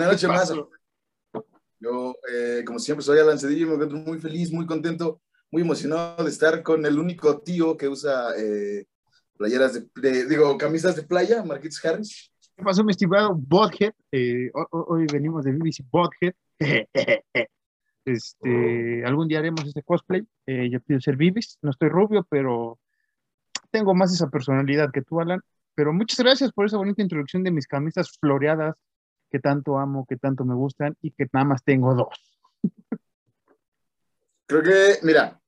Una noche más. Yo, eh, como siempre, soy Alan Cedillo y me encuentro muy feliz, muy contento, muy emocionado de estar con el único tío que usa eh, playeras de, digo, camisas de playa, Marquitos Harris. ¿Qué pasó, mi estimado Bothead? Eh, hoy, venimos de BBC Bothead. Este, algún día haremos este cosplay. yo pido ser Vivis, no estoy rubio, pero tengo más esa personalidad que tú, Alan. Pero muchas gracias por esa bonita introducción de mis camisas floreadas que tanto amo, que tanto me gustan y que nada más tengo dos. Creo que, mira,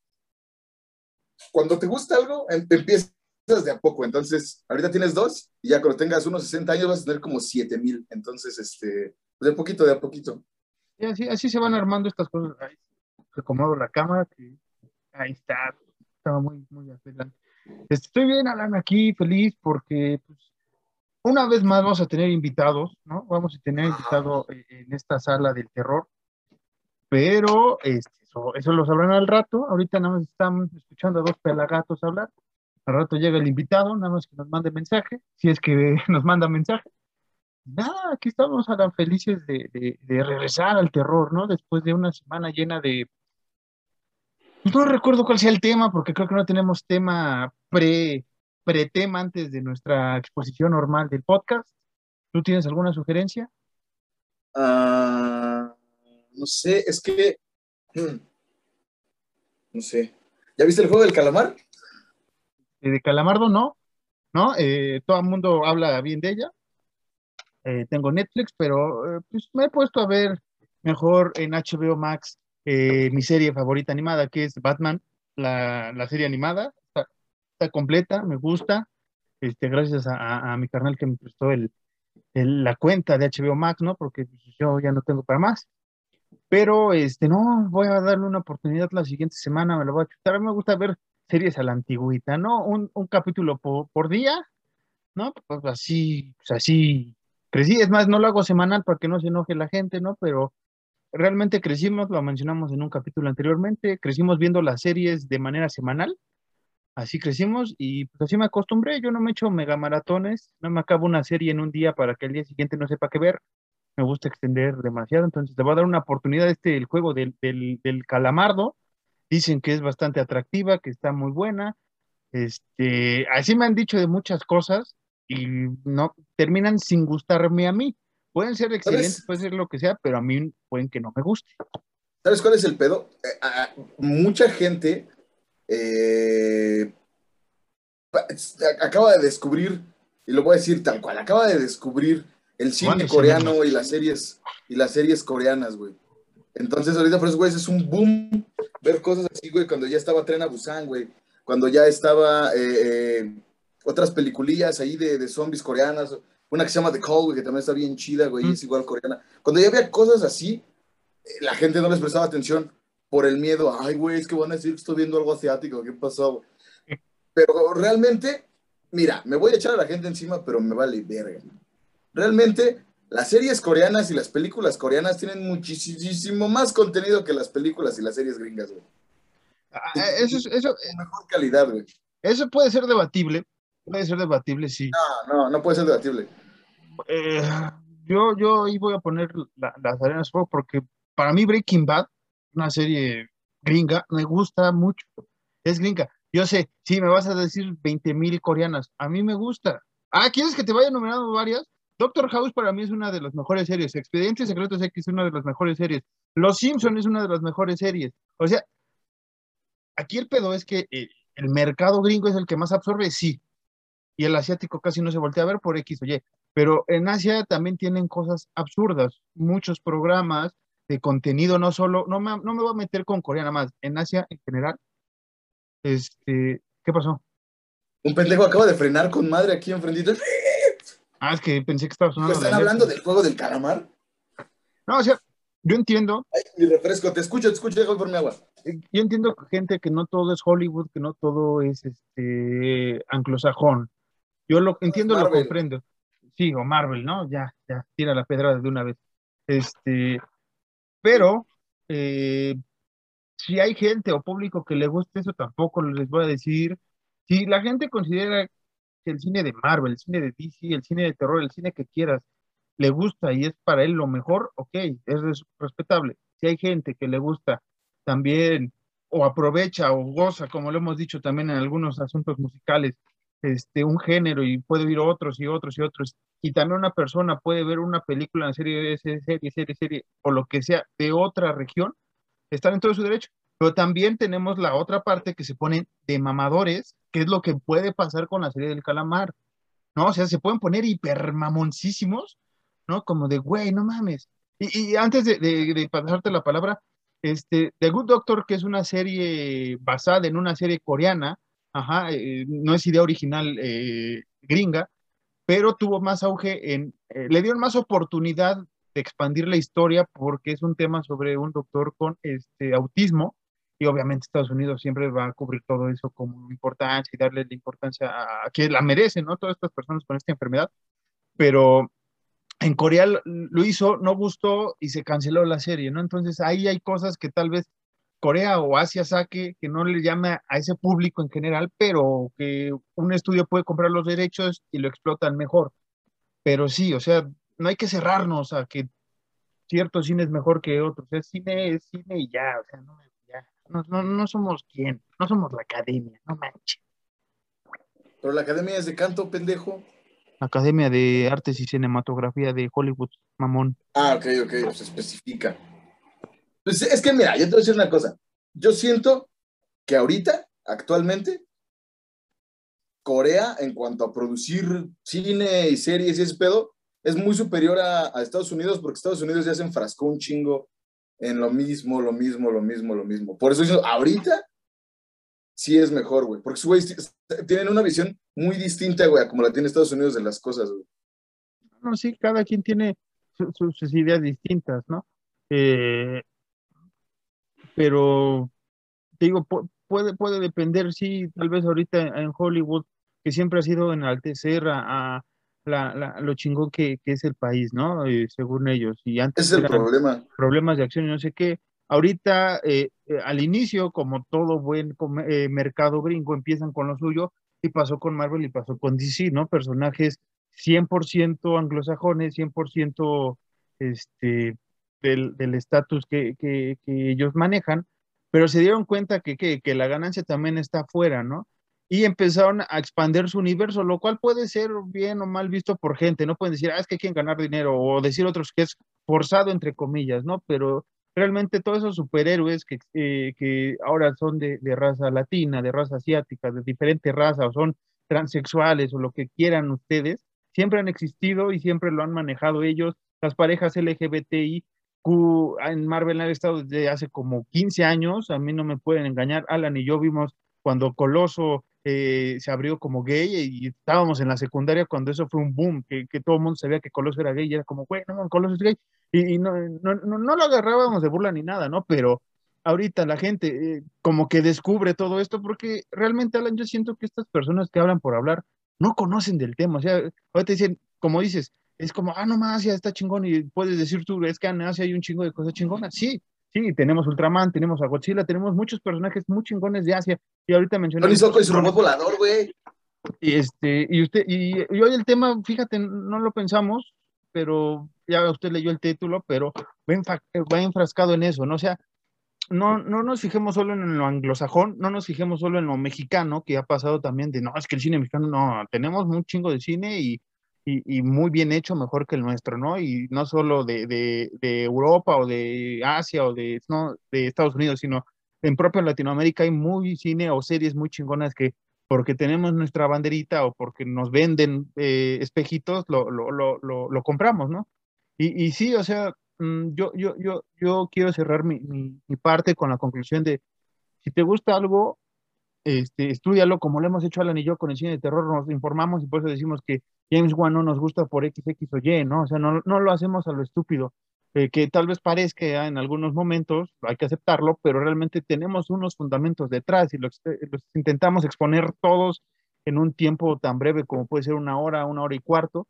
cuando te gusta algo, em, empiezas de a poco. Entonces, ahorita tienes dos y ya cuando tengas unos 60 años vas a tener como 7 mil. Entonces, este, de a poquito, de a poquito. Y así, así se van armando estas cosas. Ahí, acomodo la cámara, que ahí está. Estaba muy, muy adelante. Estoy bien, Alan, aquí feliz porque pues, una vez más vamos a tener invitados, ¿no? Vamos a tener invitados en esta sala del terror, pero este, eso, eso, lo sabrán al rato. Ahorita nada más están escuchando a dos pelagatos hablar. Al rato llega el invitado, nada más que nos mande mensaje, si es que nos manda mensaje. Nada, aquí estamos, Alan, felices de, de, de regresar al terror, ¿no? Después de una semana llena de no recuerdo cuál sea el tema, porque creo que no tenemos tema pre, pre-tema antes de nuestra exposición normal del podcast. ¿Tú tienes alguna sugerencia? Ah, no sé, es que. Hmm, no sé. ¿Ya viste el juego del calamar? Eh, de Calamardo no, ¿no? Eh, todo el mundo habla bien de ella. Eh, tengo Netflix, pero pues me he puesto a ver mejor en HBO Max eh, mi serie favorita animada, que es Batman, la, la serie animada. Está, completa, me gusta. Este, gracias a, a, mi carnal que me prestó el, el, la cuenta de HBO Max, ¿no? Porque yo ya no tengo para más. Pero, este, no, voy a darle una oportunidad la siguiente semana, me lo voy a chutar. Me gusta ver series a la antigüita, ¿no? Un, un capítulo por, por, día, ¿no? Pues así, pues así crecí. Es más, no lo hago semanal para que no se enoje la gente, ¿no? Pero realmente crecimos, lo mencionamos en un capítulo anteriormente, crecimos viendo las series de manera semanal, así crecimos y pues así me acostumbré, yo no me echo mega maratones, no me acabo una serie en un día para que el día siguiente no sepa qué ver, me gusta extender demasiado, entonces te voy a dar una oportunidad, este, el juego del, del, del calamardo, dicen que es bastante atractiva, que está muy buena, este, así me han dicho de muchas cosas y no terminan sin gustarme a mí. Pueden ser excelentes, puede ser lo que sea, pero a mí pueden que no me guste. ¿Sabes cuál es el pedo? Eh, mucha gente eh, acaba de descubrir, y lo voy a decir tal cual, acaba de descubrir el cine coreano y las series y las series coreanas, güey. Entonces ahorita por eso, güey, es un boom ver cosas así, güey, cuando ya estaba Tren a Busan, güey, cuando ya estaba eh, otras peliculillas ahí de, de zombies coreanas, una que se llama The Call, güey, que también está bien chida, güey, es igual coreana. Cuando ya había cosas así, eh, la gente no les prestaba atención por el miedo. Ay, güey, es que van a decir que estoy viendo algo asiático, ¿qué pasó? Pero realmente, mira, me voy a echar a la gente encima, pero me vale verga. Realmente, las series coreanas y las películas coreanas tienen muchísimo más contenido que las películas y las series gringas, güey. Ah, eso, eso, mejor calidad, güey. Eso puede ser debatible, puede ser debatible, sí. No, no, no puede ser debatible. Eh, yo, yo ahí voy a poner las arenas fuego porque para mí Breaking Bad, una serie gringa, me gusta mucho. Es gringa. Yo sé, sí, me vas a decir 20 mil coreanas. A mí me gusta. Ah, ¿quieres que te vaya nominando varias? Doctor House para mí es una de las mejores series. Expedientes Secretos X es una de las mejores series. Los Simpson es una de las mejores series. O sea, aquí el pedo es que eh, el mercado gringo es el que más absorbe, sí. Y el asiático casi no se voltea a ver por X o Y. Pero en Asia también tienen cosas absurdas, muchos programas de contenido, no solo, no me, no me voy a meter con Corea nada más, en Asia en general. Este, ¿qué pasó? Un pendejo acaba de frenar con madre aquí enfrentito. Ah, es que pensé que estaba sonando. ¿Están hablando del juego del calamar? No, o sea, yo entiendo. Ay, mi refresco, te escucho, te escucho, dejo por mi agua. Eh, yo entiendo gente que no todo es Hollywood, que no todo es este anglosajón. Yo lo entiendo, lo comprendo sí, o Marvel, ¿no? Ya, ya, tira la pedra de una vez. Este, pero eh, si hay gente o público que le guste eso, tampoco les voy a decir. Si la gente considera que el cine de Marvel, el cine de DC, el cine de terror, el cine que quieras, le gusta y es para él lo mejor, ok, es respetable. Si hay gente que le gusta también o aprovecha o goza, como lo hemos dicho también en algunos asuntos musicales, este, un género y puede oír otros y otros y otros. Y también una persona puede ver una película, una serie, serie, serie, serie, o lo que sea de otra región, estar en todo su derecho. Pero también tenemos la otra parte que se pone de mamadores, que es lo que puede pasar con la serie del calamar, ¿no? O sea, se pueden poner hipermamoncísimos, ¿no? Como de, güey, no mames. Y, antes de, de, pasarte la palabra, este, The Good Doctor, que es una serie basada en una serie coreana, ajá, eh, no es idea original eh, gringa, pero tuvo más auge en, eh, le dieron más oportunidad de expandir la historia porque es un tema sobre un doctor con este autismo y obviamente Estados Unidos siempre va a cubrir todo eso como importancia y darle la importancia a, que la merecen, ¿no? Todas estas personas con esta enfermedad, pero en Corea lo hizo, no gustó y se canceló la serie, ¿no? Entonces ahí hay cosas que tal vez Corea o Asia saque que no le llame a ese público en general, pero que un estudio puede comprar los derechos y lo explotan mejor. Pero sí, o sea, no hay que cerrarnos a que cierto cine es mejor que otros. Es cine, es cine y ya, o sea, no me no, no, somos quién, no somos la academia, no manches. Pero la academia es de canto, pendejo. Academia de Artes y Cinematografía de Hollywood, mamón. Ah, ok, ok, pues especifica. Pues es que mira, yo te voy a decir una cosa. Yo siento que ahorita, actualmente, Corea, en cuanto a producir cine y series y ese pedo, es muy superior a, a Estados Unidos, porque Estados Unidos ya se enfrascó un chingo en lo mismo, lo mismo, lo mismo, lo mismo. Por eso ahorita sí es mejor, güey. Porque, güey, tienen una visión muy distinta, güey, como la tiene Estados Unidos de las cosas, güey. No, sí, cada quien tiene sus ideas distintas, ¿no? Eh, pero, te digo, puede, puede depender, sí, tal vez ahorita en Hollywood, que siempre ha sido enaltecer a, a la, lo chingón que, es el país, ¿no? Eh, según ellos. Y antes es el problema. Problemas de acción y no sé qué. Ahorita, eh, eh, al inicio, como todo buen mercado gringo, empiezan con lo suyo y pasó con Marvel y pasó con DC, ¿no? Personajes 100% anglosajones, 100% este, del estatus que, ellos manejan, pero se dieron cuenta que, la ganancia también está afuera, ¿no? y empezaron a expandir su universo, lo cual puede ser bien o mal visto por gente, no pueden decir, ah, es que quieren ganar dinero, o decir otros que es forzado, entre comillas, ¿no? Pero realmente todos esos superhéroes que, eh, ahora son de, de, raza latina, de raza asiática, de diferente raza, o son transexuales, o lo que quieran ustedes, siempre han existido y siempre lo han manejado ellos, las parejas LGBTI. En Marvel han estado desde hace como 15 años, a mí no me pueden engañar, Alan y yo vimos cuando Coloso eh, se abrió como gay y estábamos en la secundaria cuando eso fue un boom, que, todo el mundo sabía que Coloso era gay y era como, güey, no, Coloso es gay. Y, no, no, no, lo agarrábamos de burla ni nada, ¿no? Pero ahorita la gente eh, como que descubre todo esto porque realmente, Alan, yo siento que estas personas que hablan por hablar no conocen del tema. O sea, ahorita dicen, como dices, es como, ah, no más, ya está chingón y puedes decir tú, es que en Asia hay un chingo de cosas chingonas. Sí, Sí, tenemos Ultraman, tenemos a Godzilla, tenemos muchos personajes muy chingones de Asia. Y ahorita mencioné. Tony Soco y su robot volador, güey. Y este, y usted, y, hoy el tema, fíjate, no lo pensamos, pero ya usted leyó el título, pero va, enfrascado en eso, ¿no? O sea, no, no nos fijemos solo en lo anglosajón, no nos fijemos solo en lo mexicano, que ha pasado también de, no, es que el cine mexicano, no, tenemos un chingo de cine y y, muy bien hecho, mejor que el nuestro, ¿no? Y no solo de, de, de Europa o de Asia o de, no, de Estados Unidos, sino en propia Latinoamérica hay muy cine o series muy chingonas que porque tenemos nuestra banderita o porque nos venden eh, espejitos, lo, lo, lo, lo, compramos, ¿no? Y, y, sí, o sea, mm, yo, yo, yo, yo quiero cerrar mi, mi, mi parte con la conclusión de, si te gusta algo, este, estudialo como lo hemos hecho Alan y yo con el cine de terror, nos informamos y por eso decimos que James Wan no nos gusta por X, X o Y, ¿no? O sea, no, no lo hacemos a lo estúpido, eh, que tal vez parezca en algunos momentos, hay que aceptarlo, pero realmente tenemos unos fundamentos detrás y los, los intentamos exponer todos en un tiempo tan breve como puede ser una hora, una hora y cuarto,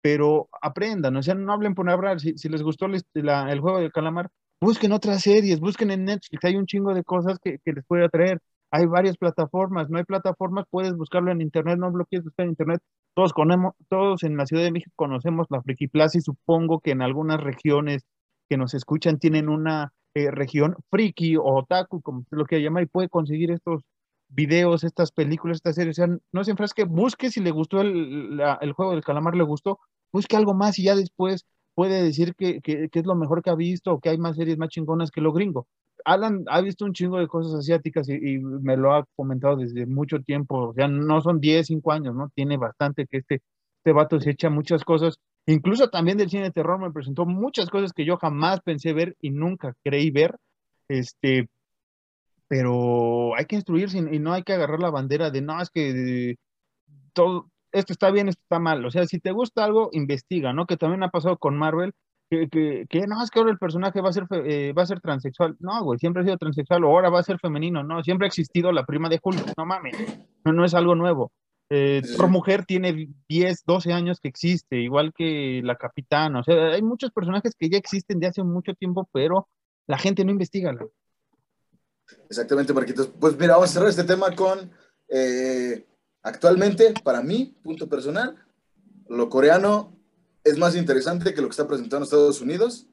pero aprendan, o sea, no hablen por hablar, si, les gustó el juego del calamar, busquen otras series, busquen en Netflix, hay un chingo de cosas que, que les puede atraer hay varias plataformas, no hay plataformas, puedes buscarlo en internet, no lo quieres buscar en internet, todos, conocemos, todos en la Ciudad de México conocemos la Friki Plaza y supongo que en algunas regiones que nos escuchan tienen una eh, región friki o otaku, como lo quiera llamar, y puede conseguir estos videos, estas películas, estas series. O sea, no se enfrasque, busque si le gustó el, el, juego del calamar, le gustó, busque algo más y ya después puede decir que, que, que, es lo mejor que ha visto o que hay más series más chingonas que lo gringo. Alan ha visto un chingo de cosas asiáticas y, y, me lo ha comentado desde mucho tiempo, o sea, no son 10, 5 años, ¿no? Tiene bastante que este, este vato se echa muchas cosas, incluso también del cine de terror me presentó muchas cosas que yo jamás pensé ver y nunca creí ver, este, pero hay que instruirse y no hay que agarrar la bandera de, no, es que todo, esto está bien, esto está mal, o sea, si te gusta algo, investiga, ¿no? Que también ha pasado con Marvel, que, que, que, no, es que ahora el personaje va a ser, eh, va a ser transexual. No, güey, siempre ha sido transexual, o ahora va a ser femenino. No, siempre ha existido la prima de Hulk. No mames, no, no es algo nuevo. Eh, sí. mujer tiene 10, 12 años que existe, igual que la capitana. O sea, hay muchos personajes que ya existen de hace mucho tiempo, pero la gente no investiga. Exactamente, Marquitos. Pues mira, vamos a cerrar este tema con, eh, actualmente, para mí, punto personal, lo coreano es más interesante que lo que está presentando Estados Unidos.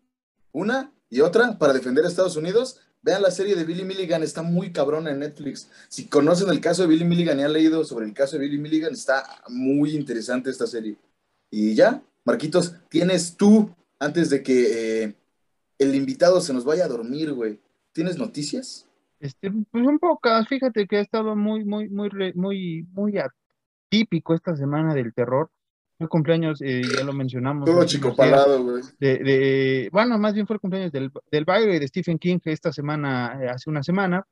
Una y otra, para defender a Estados Unidos, vean la serie de Billy Milligan, está muy cabrona en Netflix. Si conocen el caso de Billy Milligan y han leído sobre el caso de Billy Milligan, está muy interesante esta serie. Y ya, Marquitos, tienes tú, antes de que eh, el invitado se nos vaya a dormir, güey, ¿tienes noticias? Este, pues un pocas, fíjate que ha estado muy, muy, muy, muy, muy atípico esta semana del terror. El cumpleaños, eh, ya lo mencionamos. Todo chico palado, güey. De, de, bueno, más bien fue el cumpleaños del, del baile de Stephen King esta semana, eh, hace una semana.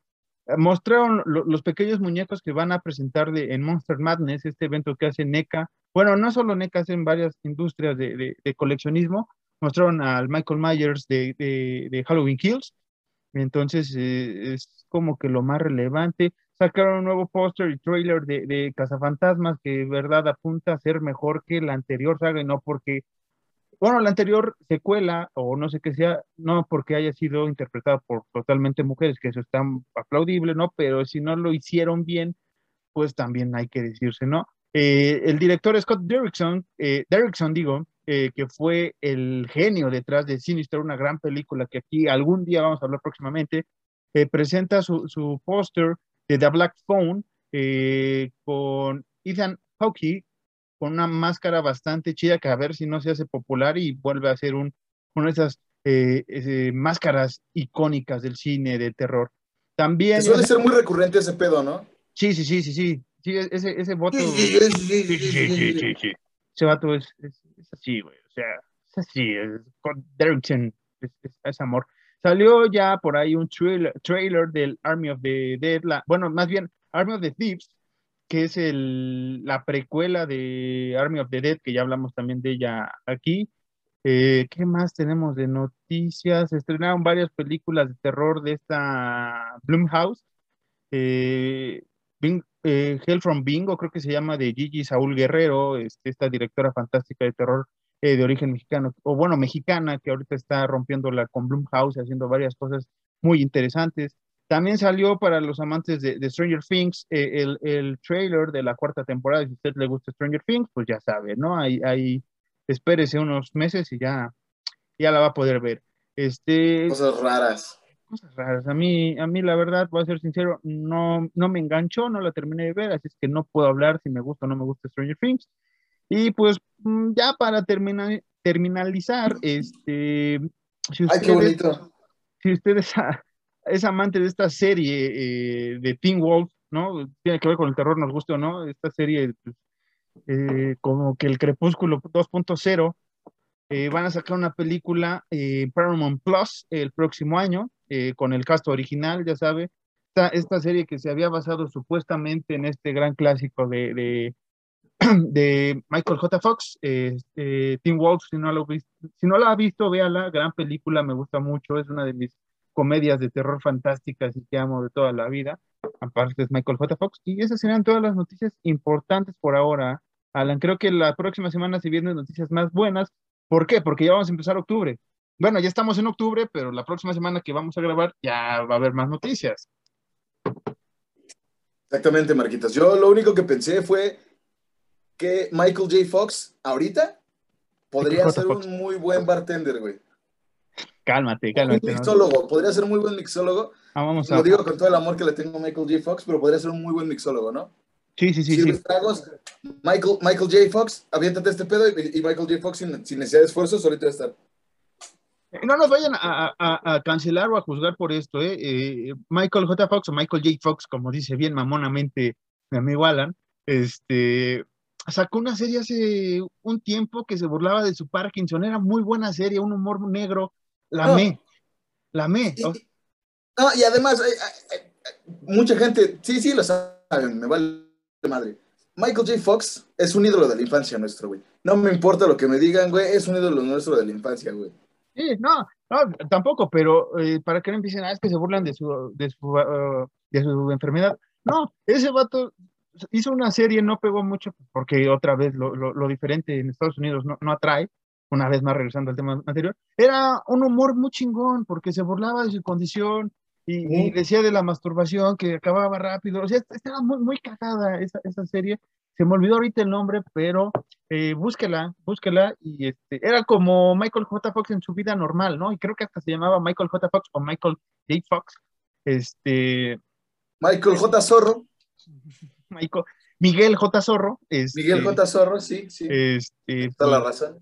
Mostraron lo, los pequeños muñecos que van a presentar de, en Monster Madness, este evento que hace NECA. Bueno, no solo NECA, hacen varias industrias de, de, coleccionismo. Mostraron al Michael Myers de, de Halloween Kills. Entonces, eh, es como que lo más relevante sacaron un nuevo póster y trailer de, de Cazafantasmas que, verdad, apunta a ser mejor que la anterior saga y no porque, bueno, la anterior secuela o no sé qué sea, no porque haya sido interpretada por totalmente mujeres, que eso está aplaudible, ¿no? Pero si no lo hicieron bien, pues también hay que decirse, ¿no? Eh, el director Scott Derrickson, eh, Derrickson digo, eh, que fue el genio detrás de Sinister, una gran película que aquí algún día vamos a hablar próximamente, eh, presenta su, su póster de The Black Phone eh, con Ethan Hawke con una máscara bastante chida que a ver si no se hace popular y vuelve a ser un, una de esas eh, eh, máscaras icónicas del cine de terror. También... Que suele ser muy recurrente ese pedo, ¿no? Sí, sí, sí, sí, sí. sí ese, ese voto... Sí, sí, sí, sí, sí, sí Ese vato es, es, es así, güey. O sea, es así. Es, con Derrickson es, es, amor. Salió ya por ahí un trailer, del Army of the Dead, bueno, más bien Army of the Thieves, que es el, la precuela de Army of the Dead, que ya hablamos también de ella aquí. Eh, ¿Qué más tenemos de noticias? Estrenaron varias películas de terror de esta Blumhouse. Eh, Bing, eh, Hell from Bingo, creo que se llama, de Gigi Saúl Guerrero, este, esta directora fantástica de terror eh, de origen mexicano, o bueno, mexicana, que ahorita está rompiéndola con Blumhouse, haciendo varias cosas muy interesantes. También salió para los amantes de, de Stranger Things eh, el, el, trailer de la cuarta temporada. Si a usted le gusta Stranger Things, pues ya sabe, ¿no? Ahí, ahí espérese unos meses y ya, ya la va a poder ver. Este, cosas raras. Cosas raras. A mí, a mí la verdad, voy a ser sincero, no, no me enganchó, no la terminé de ver, así es que no puedo hablar si me gusta o no me gusta Stranger Things. Y pues mm, ya para terminar, terminalizar, este, si ustedes, Ay, qué bonito. Si ustedes es amante de esta serie eh, de Teen Wolf, ¿no? Tiene que ver con el terror, nos guste o no, esta serie pues, eh, como que el Crepúsculo 2.0, eh, van a sacar una película Paramount Plus el próximo año, con el cast original, ya sabe, esta, esta, serie que se había basado supuestamente en este gran clásico de, de de Michael J. Fox, eh, Teen Wolf, si no, lo, si no la ha visto, véala, gran película, me gusta mucho, es una de mis comedias de terror fantásticas y que amo de toda la vida, aparte es Michael J. Fox, y esas serán todas las noticias importantes por ahora, Alan, creo que la próxima semana se vienen noticias más buenas, ¿por qué? Porque ya vamos a empezar octubre, bueno, ya estamos en octubre, pero la próxima semana que vamos a grabar ya va a haber más noticias. Exactamente, Marquitas. Yo lo único que pensé fue que Michael J. Fox ahorita podría ser un muy buen bartender, güey. Cálmate, cálmate. Un mixólogo, podría ser un muy buen mixólogo. Ah, vamos a... Lo digo con todo el amor que le tengo a Michael J. Fox, pero podría ser un muy buen mixólogo, ¿no? Sí, sí, sí. sí. Michael, Michael J. Fox, aviéntate este pedo y, Michael J. Fox sin, necesidad de esfuerzo, solito va a estar. No nos vayan a, cancelar o a juzgar por esto, ¿eh? ¿eh? Michael J. Fox o Michael J. Fox, como dice bien mamonamente mi amigo Alan, este, sacó una serie hace un tiempo que se burlaba de su Parkinson, era muy buena serie, un humor negro, la me, la me. Y, y además, mucha gente, sí, sí, lo saben, me vale madre. Michael J. Fox es un ídolo de la infancia nuestro, güey. No me importa lo que me digan, güey, es un ídolo nuestro de la infancia, güey. Sí, no, no, tampoco, pero eh, para que no empiecen a es que se burlan de su, de su, uh, de su enfermedad. No, ese vato hizo una serie, no pegó mucho, porque otra vez lo, lo, diferente en Estados Unidos no, no, atrae, una vez más regresando al tema anterior, era un humor muy chingón, porque se burlaba de su condición y, decía de la masturbación que acababa rápido, o sea, estaba muy, muy cagada esa, esa serie, se me olvidó ahorita el nombre, pero eh, búsquela, búsquela, y este, era como Michael J. Fox en su vida normal, ¿no? Y creo que hasta se llamaba Michael J. Fox o Michael J. Fox, este... Michael J. Zorro. Miguel J. Zorro. Este, Miguel J. Zorro, sí, sí. Este, la pues, razón.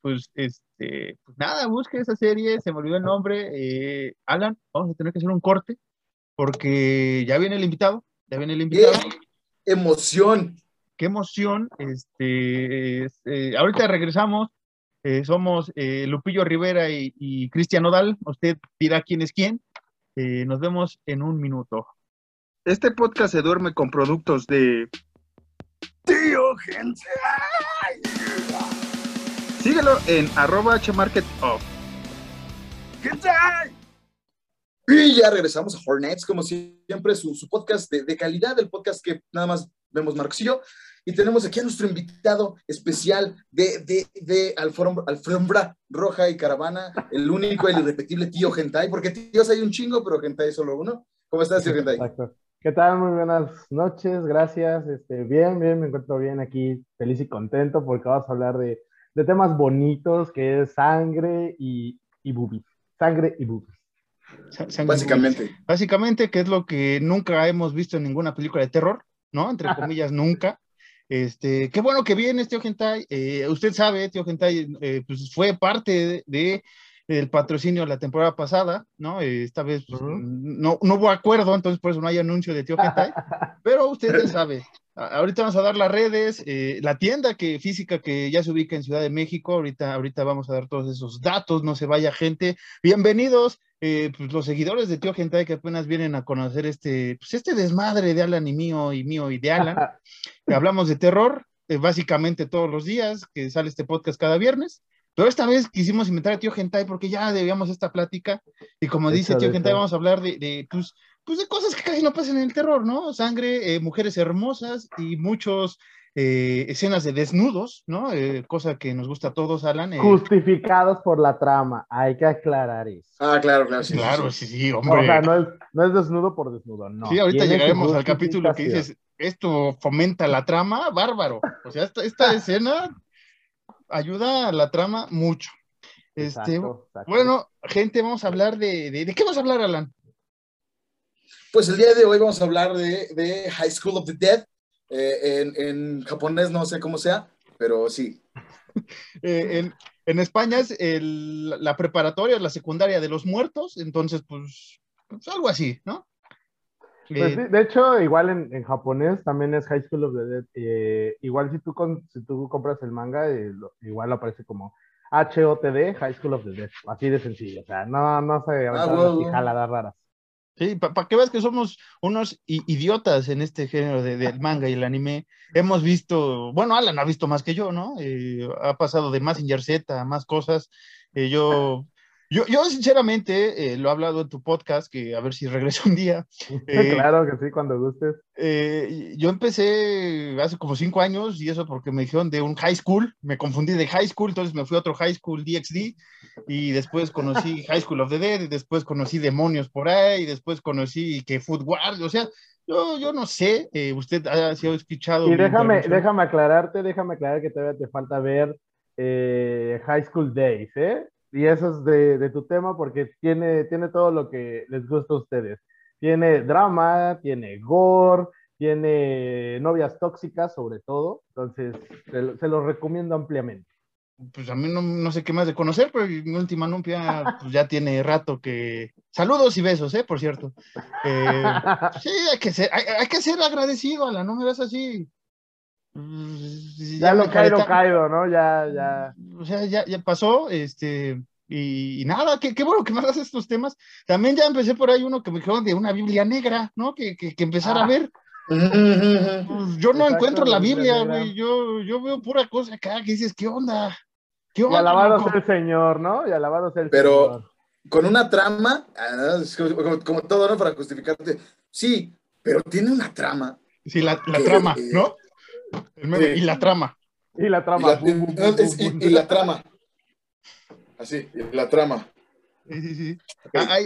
Pues, este, pues nada, busque esa serie, se me olvidó el nombre. Eh, Alan, vamos a tener que hacer un corte porque ya viene el invitado, ya viene el invitado. ¡Qué emoción! ¡Qué emoción! Este, eh, ahorita regresamos. Eh, somos Lupillo Rivera y, y Cristian Odal. Usted dirá quién es quién. nos vemos en un minuto. Este podcast se duerme con productos de Tío Gente. Síguelo en arroba hmarketoff. Y ya regresamos a Hornets, como siempre, su, podcast de, calidad, el podcast que nada más vemos Marcos y yo. Y tenemos aquí a nuestro invitado especial de, de, de Alfombra, Roja y Caravana, el único, el irrepetible tío Gentai, porque tíos hay un chingo, pero Gentai solo uno. ¿Cómo estás, tío Gentai? Exacto. ¿Qué tal? Muy buenas noches, gracias. Este, bien, bien, me encuentro bien aquí, feliz y contento porque vamos a hablar de, temas bonitos que es sangre y, y boobies. Sangre y boobies. Básicamente. Básicamente, que es lo que nunca hemos visto en ninguna película de terror, ¿no? Entre comillas, nunca. Este, qué bueno que viene, tío Gentai. Eh, usted sabe, tío Gentai, eh, pues fue parte de el patrocinio la temporada pasada, ¿no? Eh, esta vez pues, no, no hubo acuerdo, entonces por eso no hay anuncio de Tío Gentai, pero usted ya sabe. Ahorita vamos a dar las redes, eh, la tienda que, física que ya se ubica en Ciudad de México, ahorita, ahorita vamos a dar todos esos datos, no se vaya gente. Bienvenidos, eh, pues, los seguidores de Tío Gentai que apenas vienen a conocer este, pues, este desmadre de Alan y mío y mío y de Alan. Hablamos de terror, básicamente todos los días, que sale este podcast cada viernes. Pero esta vez quisimos invitar a Tío Gentai porque ya debíamos esta plática y como dice Tío Gentai, vamos a hablar de, de pues, pues, de cosas que casi no pasan en el terror, ¿no? Sangre, eh, mujeres hermosas y muchos eh, escenas de desnudos, ¿no? Eh, cosa que nos gusta a todos, Alan. Justificados por la trama, hay que aclarar eso. Ah, claro, claro, sí. Claro, sí, sí, hombre. O sea, no es, no es desnudo por desnudo, no. Sí, ahorita llegaremos al capítulo que dices, esto fomenta la trama, bárbaro. O sea, esta, esta escena ayuda a la trama mucho. Este, Bueno, gente, vamos a hablar de, de, qué vamos a hablar, Alan? Pues el día de hoy vamos a hablar de, de High School of the Dead. Eh, en, en, japonés no sé cómo sea, pero sí. Eh, en, en, España es el, la preparatoria, la secundaria de los muertos, entonces, pues, pues algo así, ¿no? Pues de hecho, igual en, en, japonés también es High School of the Dead. Eh, igual si tú, con, si tú compras el manga, eh, igual aparece como HOTD, High School of the Dead. Así de sencillo. O sea, no, no se ah, jaladas raras. Sí, para que veas que somos unos idiotas en este género de, del manga y el anime. Hemos visto, bueno, Alan ha visto más que yo, ¿no? Eh, ha pasado de más Z a más cosas. yo yo, yo sinceramente, eh, lo he hablado en tu podcast, que a ver si regreso un día. Eh, claro que sí, cuando gustes. Eh, yo empecé hace como cinco años y eso porque me dijeron de un high school, me confundí de high school, entonces me fui a otro high school DXD y después conocí High School of the Dead y después conocí demonios por ahí y después conocí que Food Wars, o sea, Yo, yo no sé, eh, usted ha, sido escuchado. Y déjame, déjame aclararte, déjame aclarar que todavía te falta ver High School Days, ¿eh? Y eso es de, de, tu tema porque tiene, tiene todo lo que les gusta a ustedes. Tiene drama, tiene gore, tiene novias tóxicas sobre todo, entonces se, se los recomiendo ampliamente pues a mí no, sé qué más de conocer, pero mi última novia pues ya tiene rato que... Saludos y besos, ¿eh? Por cierto. Eh, sí, hay que, ser, hay, que ser agradecido, Ala, no me ves así. Pues, ya, lo caído, caído, ¿no? Ya, ya. O sea, ya, ya pasó, este... Y, nada, qué, qué, bueno que me hagas estos temas. También ya empecé por ahí uno que me dijeron de una Biblia negra, ¿no? Que, que, que empezar a ah. ver. Pues, yo no encuentro la Biblia, güey. Yo, yo veo pura cosa acá que dices, ¿qué onda? y alabado sea el Señor, ¿no? Y alabado sea el Pero Señor. con una trama, ah, como, todo, ¿no? Para justificarte. Sí, pero tiene una trama. Sí, la, trama, ¿no? Y la trama. Y la trama. Y la, trama. Así, y la trama. Sí, sí, sí.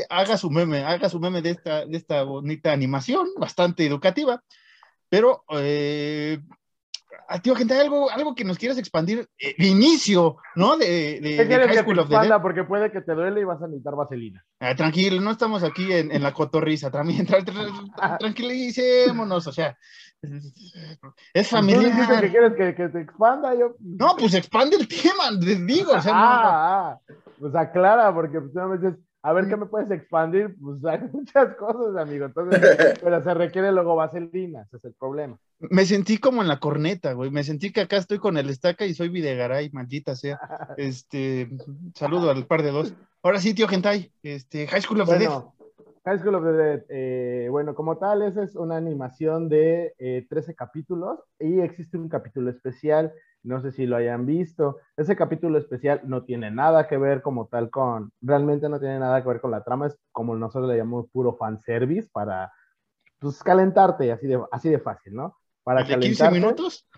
Haga su meme, haga su meme de esta, de esta bonita animación, bastante educativa. Pero eh, tío, gente, algo, algo que nos quieras expandir, eh, el inicio, ¿no? De, de, ¿Qué quieres que te expanda? Porque puede que te duele y vas a necesitar vaselina. Ah, tranquilo, no estamos aquí en, en la cotorriza, también, tranquilicémonos, o sea, es familiar. ¿Tú que quieres que, que, te expanda? Yo... No, pues expande el tema, les digo, o sea, ah, no, ah, pues aclara, porque pues, veces a ver qué me puedes expandir, pues hay muchas cosas, amigo. Entonces, pero se requiere luego vaselina, ese es el problema. Me sentí como en la corneta, güey. Me sentí que acá estoy con el estaca y soy Videgaray, maldita sea. Este, saludo al par de dos. Ahora sí, tío Gentai, este, High School of the Dead. High School of the Dead, eh, bueno, como tal, esa es una animación de 13 eh, capítulos y existe un capítulo especial no sé si lo hayan visto. Ese capítulo especial no tiene nada que ver como tal con, realmente no tiene nada que ver con la trama, es como nosotros le llamamos puro fanservice para, pues, calentarte, así de, así de fácil, ¿no? Para ¿El de 15 minutos?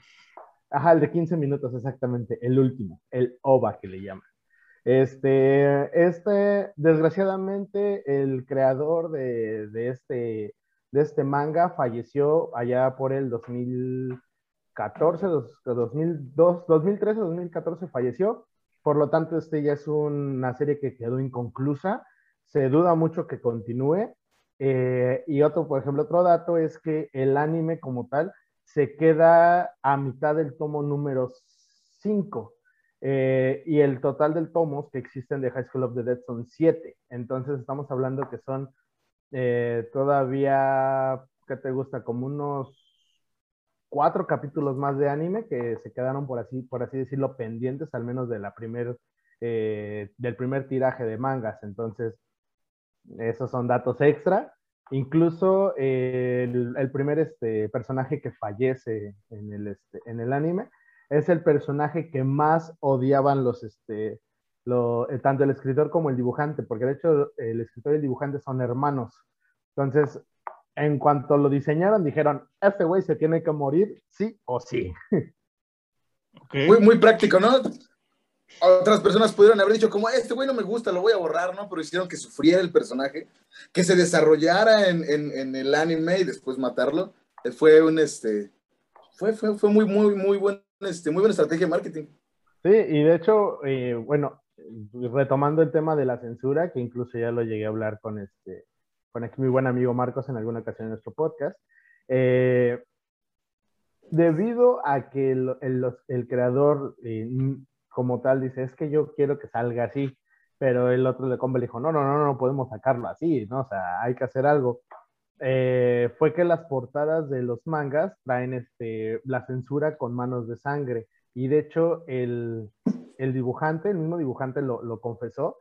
Ajá, el de 15 minutos, exactamente, el último, el OVA que le llaman. Este, este, desgraciadamente, el creador de, de, este, de este manga falleció allá por el 2000, 14, 2002, 2013, 2014 falleció. Por lo tanto, este ya es una serie que quedó inconclusa. Se duda mucho que continúe. Eh, y otro, por ejemplo, otro dato es que el anime como tal se queda a mitad del tomo número 5. Eh, y el total del tomos que existen de High School of the Dead son 7. Entonces estamos hablando que son eh, todavía, ¿qué te gusta? Como unos cuatro capítulos más de anime que se quedaron, por así, por así decirlo, pendientes, al menos de la primer, eh, del primer tiraje de mangas. Entonces, esos son datos extra. Incluso el, primer este, personaje que fallece en el, este, en el anime es el personaje que más odiaban los, este, eh, tanto el escritor como el dibujante, porque de hecho el escritor y el dibujante son hermanos. Entonces, en cuanto lo diseñaron, dijeron, este güey se tiene que morir, sí o sí. Muy, muy práctico, ¿no? Otras personas pudieron haber dicho, como, este güey no me gusta, lo voy a borrar, ¿no? Pero hicieron que sufriera el personaje, que se desarrollara en, en, el anime y después matarlo. Fue un, este, fue, fue, fue muy, muy, muy, buen, este, muy buena estrategia de marketing. Sí, y de hecho, eh, bueno, retomando el tema de la censura, que incluso ya lo llegué a hablar con este, con aquí mi buen amigo Marcos en alguna ocasión en nuestro podcast. Eh, debido a que el, el, creador eh, como tal dice, es que yo quiero que salga así, pero el otro de Combe le dijo, no, no, no, no podemos sacarlo así, ¿no? O sea, hay que hacer algo. Eh, fue que las portadas de los mangas traen este, la censura con manos de sangre. Y de hecho, el, dibujante, el mismo dibujante lo, confesó,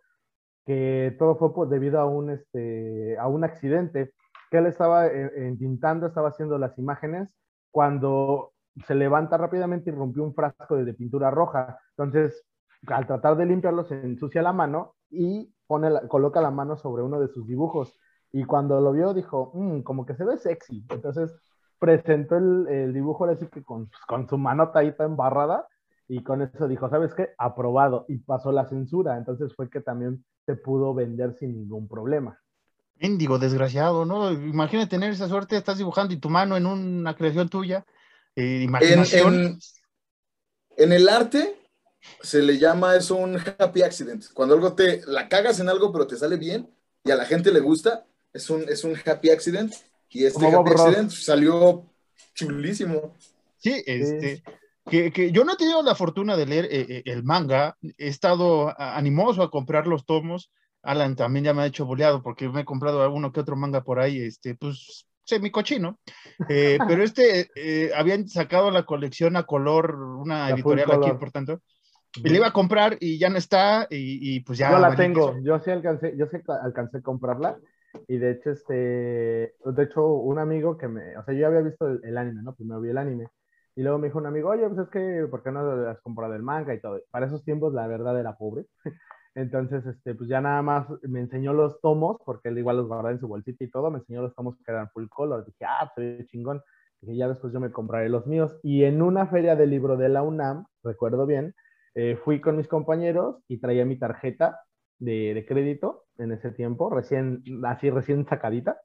que todo fue debido a un, este, a un accidente, que él estaba pintando, estaba haciendo las imágenes, cuando se levanta rápidamente y rompió un frasco de, pintura roja. Entonces, al tratar de limpiarlo, se ensucia la mano y pone coloca la mano sobre uno de sus dibujos. Y cuando lo vio, dijo, mm, como que se ve sexy. Entonces, presentó el, dibujo así que con, pues, con su mano taita embarrada y con eso dijo, ¿sabes qué? Aprobado y pasó la censura. Entonces fue que también se pudo vender sin ningún problema. Índigo, desgraciado, ¿no? Imagínate tener esa suerte, estás dibujando y tu mano en una creación tuya. Eh, imaginación. En, el arte se le llama eso un happy accident. Cuando algo te la cagas en algo, pero te sale bien y a la gente le gusta, es un, es un happy accident. Y este happy accident salió chulísimo. Sí, este. Que, yo no he tenido la fortuna de leer eh, eh, el manga, he estado animoso a comprar los tomos. Alan también ya me ha hecho boleado porque me he comprado alguno que otro manga por ahí, este, pues semi cochino. Eh, pero este habían sacado la colección a color, una editorial aquí, por tanto. Y le iba a comprar y ya no está, y, pues ya. Yo la tengo, yo sí alcancé, yo sí alcancé a comprarla. Y de hecho, este, de hecho, un amigo que me, o sea, yo ya había visto el, el anime, ¿no? Primero vi el anime y luego me dijo un amigo, oye, pues es que, ¿por qué no has comprado el manga y todo? Para esos tiempos, la verdad era pobre. Entonces, este, pues ya nada más me enseñó los tomos, porque él igual los guardaba en su bolsita y todo, me enseñó los tomos que eran full color. Dije, ah, pues chingón. Dije, ya después yo me compraré los míos. Y en una feria de libro de la UNAM, recuerdo bien, eh, fui con mis compañeros y traía mi tarjeta de, de, crédito en ese tiempo, recién, así recién sacadita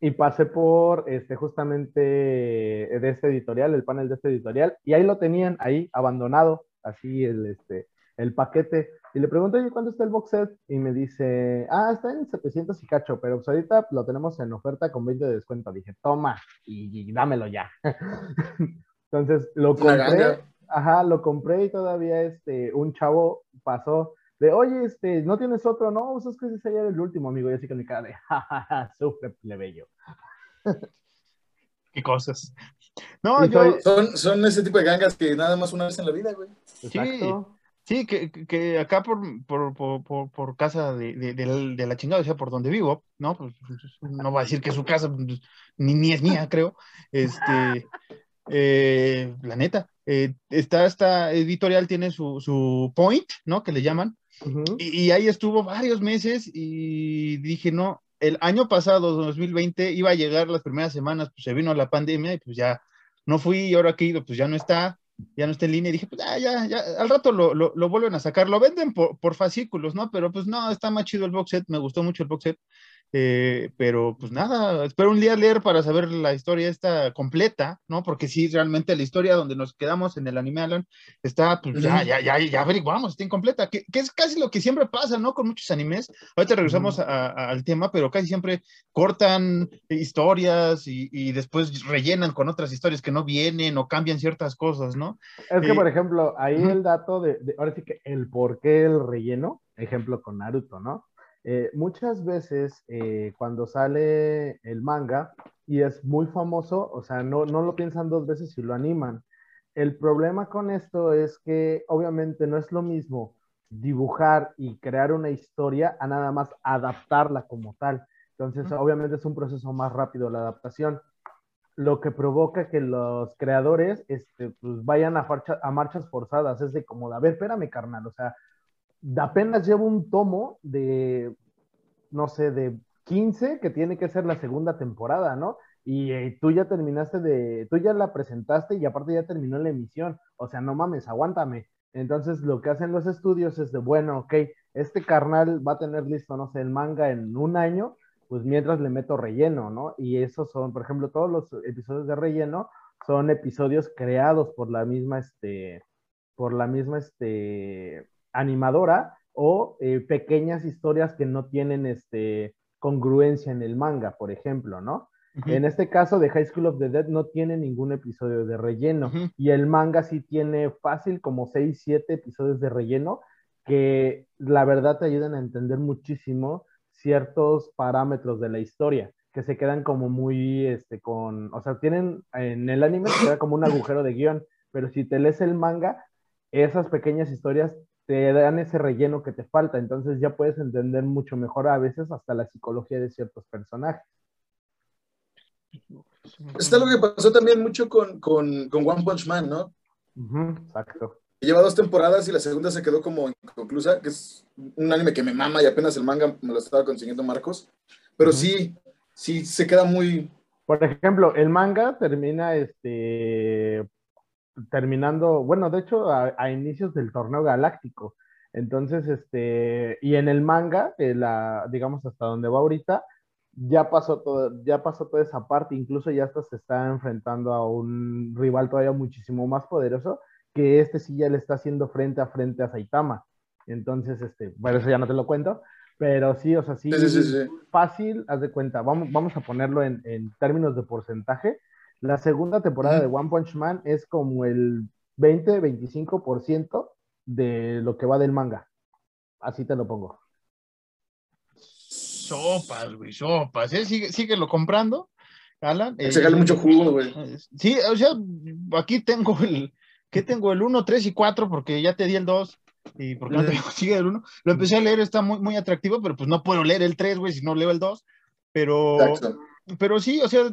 y pasé por este, justamente de este editorial, el panel de este editorial, y ahí lo tenían, ahí abandonado, así el, este, el paquete. Y le pregunté, oye, ¿cuándo está el box set? Y me dice, ah, está en 700 y cacho, pero pues ahorita lo tenemos en oferta con 20 de descuento. Dije, toma, y, dámelo ya. Entonces lo compré, ajá, lo compré y todavía este, un chavo pasó de, oye, este, ¿no tienes otro? No, pues es que ese sería el último, amigo. Y así con mi cara de, jajaja, sufre, plebeyo. Qué cosas. No, yo... son, son ese tipo de gangas que nada más una vez en la vida, güey. Exacto. Sí, que, que, acá por, por, por, por casa de, de, de, la chingada, o sea, por donde vivo, ¿no? Pues, pues, no va a decir que su casa pues, ni, ni es mía, creo. Este, eh, la neta, eh, está esta editorial, tiene su, su point, ¿no? Que le llaman, y, ahí estuvo varios meses y dije, no, el año pasado, 2020, iba a llegar las primeras semanas, pues se vino la pandemia y pues ya no fui y ahora que he ido, pues ya no está, ya no está en línea y dije, pues ya, ya, ya, al rato lo, lo, lo vuelven a sacar, lo venden por, por, fascículos, ¿no? Pero pues no, está más chido el box set, me gustó mucho el box set. Eh, pero pues nada, espero un día leer para saber la historia esta completa, ¿no? Porque sí, realmente la historia donde nos quedamos en el anime Alan está, pues ya, ya, ya, ya averiguamos, está incompleta, que, que, es casi lo que siempre pasa, ¿no? Con muchos animes. Ahorita regresamos al tema, pero casi siempre cortan historias y, y, después rellenan con otras historias que no vienen o cambian ciertas cosas, ¿no? Es que, por ejemplo, ahí el dato de, de, ahora sí que el por qué el relleno, ejemplo con Naruto, ¿no? Eh, muchas veces eh, cuando sale el manga y es muy famoso, o sea, no, no lo piensan dos veces si lo animan. El problema con esto es que obviamente no es lo mismo dibujar y crear una historia a nada más adaptarla como tal. Entonces, obviamente es un proceso más rápido la adaptación, lo que provoca que los creadores este, pues vayan a, a marchas forzadas. Es de como, a ver, espérame, carnal, o sea, apenas llevo un tomo de, no sé, de 15 que tiene que ser la segunda temporada, ¿no? Y eh, tú ya terminaste de, tú ya la presentaste y aparte ya terminó la emisión. O sea, no mames, aguántame. Entonces lo que hacen los estudios es de, bueno, ok, este carnal va a tener listo, no sé, el manga en un año, pues mientras le meto relleno, ¿no? Y esos son, por ejemplo, todos los episodios de relleno son episodios creados por la misma, este, por la misma, este, animadora o eh, pequeñas historias que no tienen este, congruencia en el manga, por ejemplo, ¿no? En este caso de High School of the Dead no tiene ningún episodio de relleno y el manga sí tiene fácil como 6, 7 episodios de relleno que la verdad te ayudan a entender muchísimo ciertos parámetros de la historia que se quedan como muy, este, con, o sea, tienen, en el anime se queda como un agujero de guion, pero si te lees el manga, esas pequeñas historias te dan ese relleno que te falta, entonces ya puedes entender mucho mejor a veces hasta la psicología de ciertos personajes. Está lo que pasó también mucho con, con, con One Punch Man, ¿no? exacto. Lleva dos temporadas y la segunda se quedó como inconclusa, que es un anime que me mama y apenas el manga me lo estaba consiguiendo Marcos. Pero sí, sí se queda muy. Por ejemplo, el manga termina este terminando, bueno, de hecho, a, inicios del torneo galáctico. Entonces, este, y en el manga, la, digamos hasta donde va ahorita, ya pasó todo, ya pasó toda esa parte, incluso ya hasta se está enfrentando a un rival todavía muchísimo más poderoso, que este sí ya le está haciendo frente a frente a Saitama. Entonces, este, bueno, eso ya no te lo cuento, pero sí, o sea, sí, fácil, haz de cuenta, vamos, vamos a ponerlo en, en, términos de porcentaje. La segunda temporada de One Punch Man es como el 20-25% de lo que va del manga. Así te lo pongo. Sopas, güey, sopas. ¿eh? Sigue, lo comprando, Alan. Se eh, mucho jugo, güey. Sí, o sea, aquí tengo el, ¿qué tengo? El 1, 3 y 4, porque ya te di el 2 y porque no te sigue el 1. Lo empecé a leer, está muy, muy atractivo, pero pues no puedo leer el 3, güey, si no leo el 2. Pero, pero sí, o sea,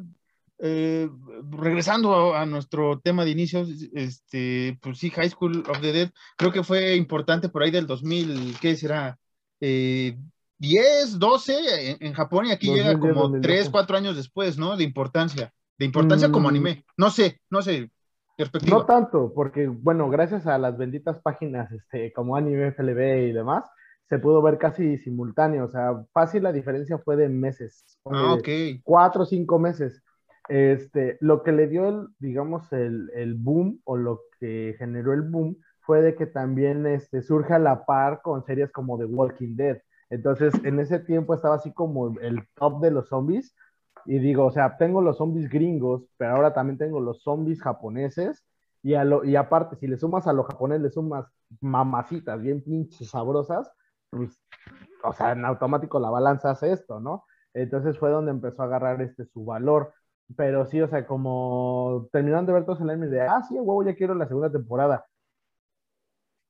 eh, regresando a, nuestro tema de inicios, este, pues sí, High School of the Dead, creo que fue importante por ahí del 2000, ¿qué será? Eh, 10, 12 en, Japón y aquí llega como 3, 4 años después, ¿no? De importancia, de importancia como mm. anime. No sé, no sé, perspectiva. No tanto, porque, bueno, gracias a las benditas páginas este, como Anime FLB y demás, se pudo ver casi simultáneo, o sea, fácil la diferencia fue de meses. Ah, ok. Cuatro o cinco meses. Este, lo que le dio el, digamos, el, el, boom o lo que generó el boom fue de que también este, surge a la par con series como The Walking Dead. Entonces, en ese tiempo estaba así como el top de los zombies. Y digo, o sea, tengo los zombies gringos, pero ahora también tengo los zombies japoneses. Y, a lo, y aparte, si le sumas a los japoneses, le sumas mamacitas bien pinches sabrosas, pues, o sea, en automático la balanza hace esto, ¿no? Entonces fue donde empezó a agarrar este su valor. Pero sí, o sea, como terminando de ver todos el anime de, ah, sí, huevo, ya quiero la segunda temporada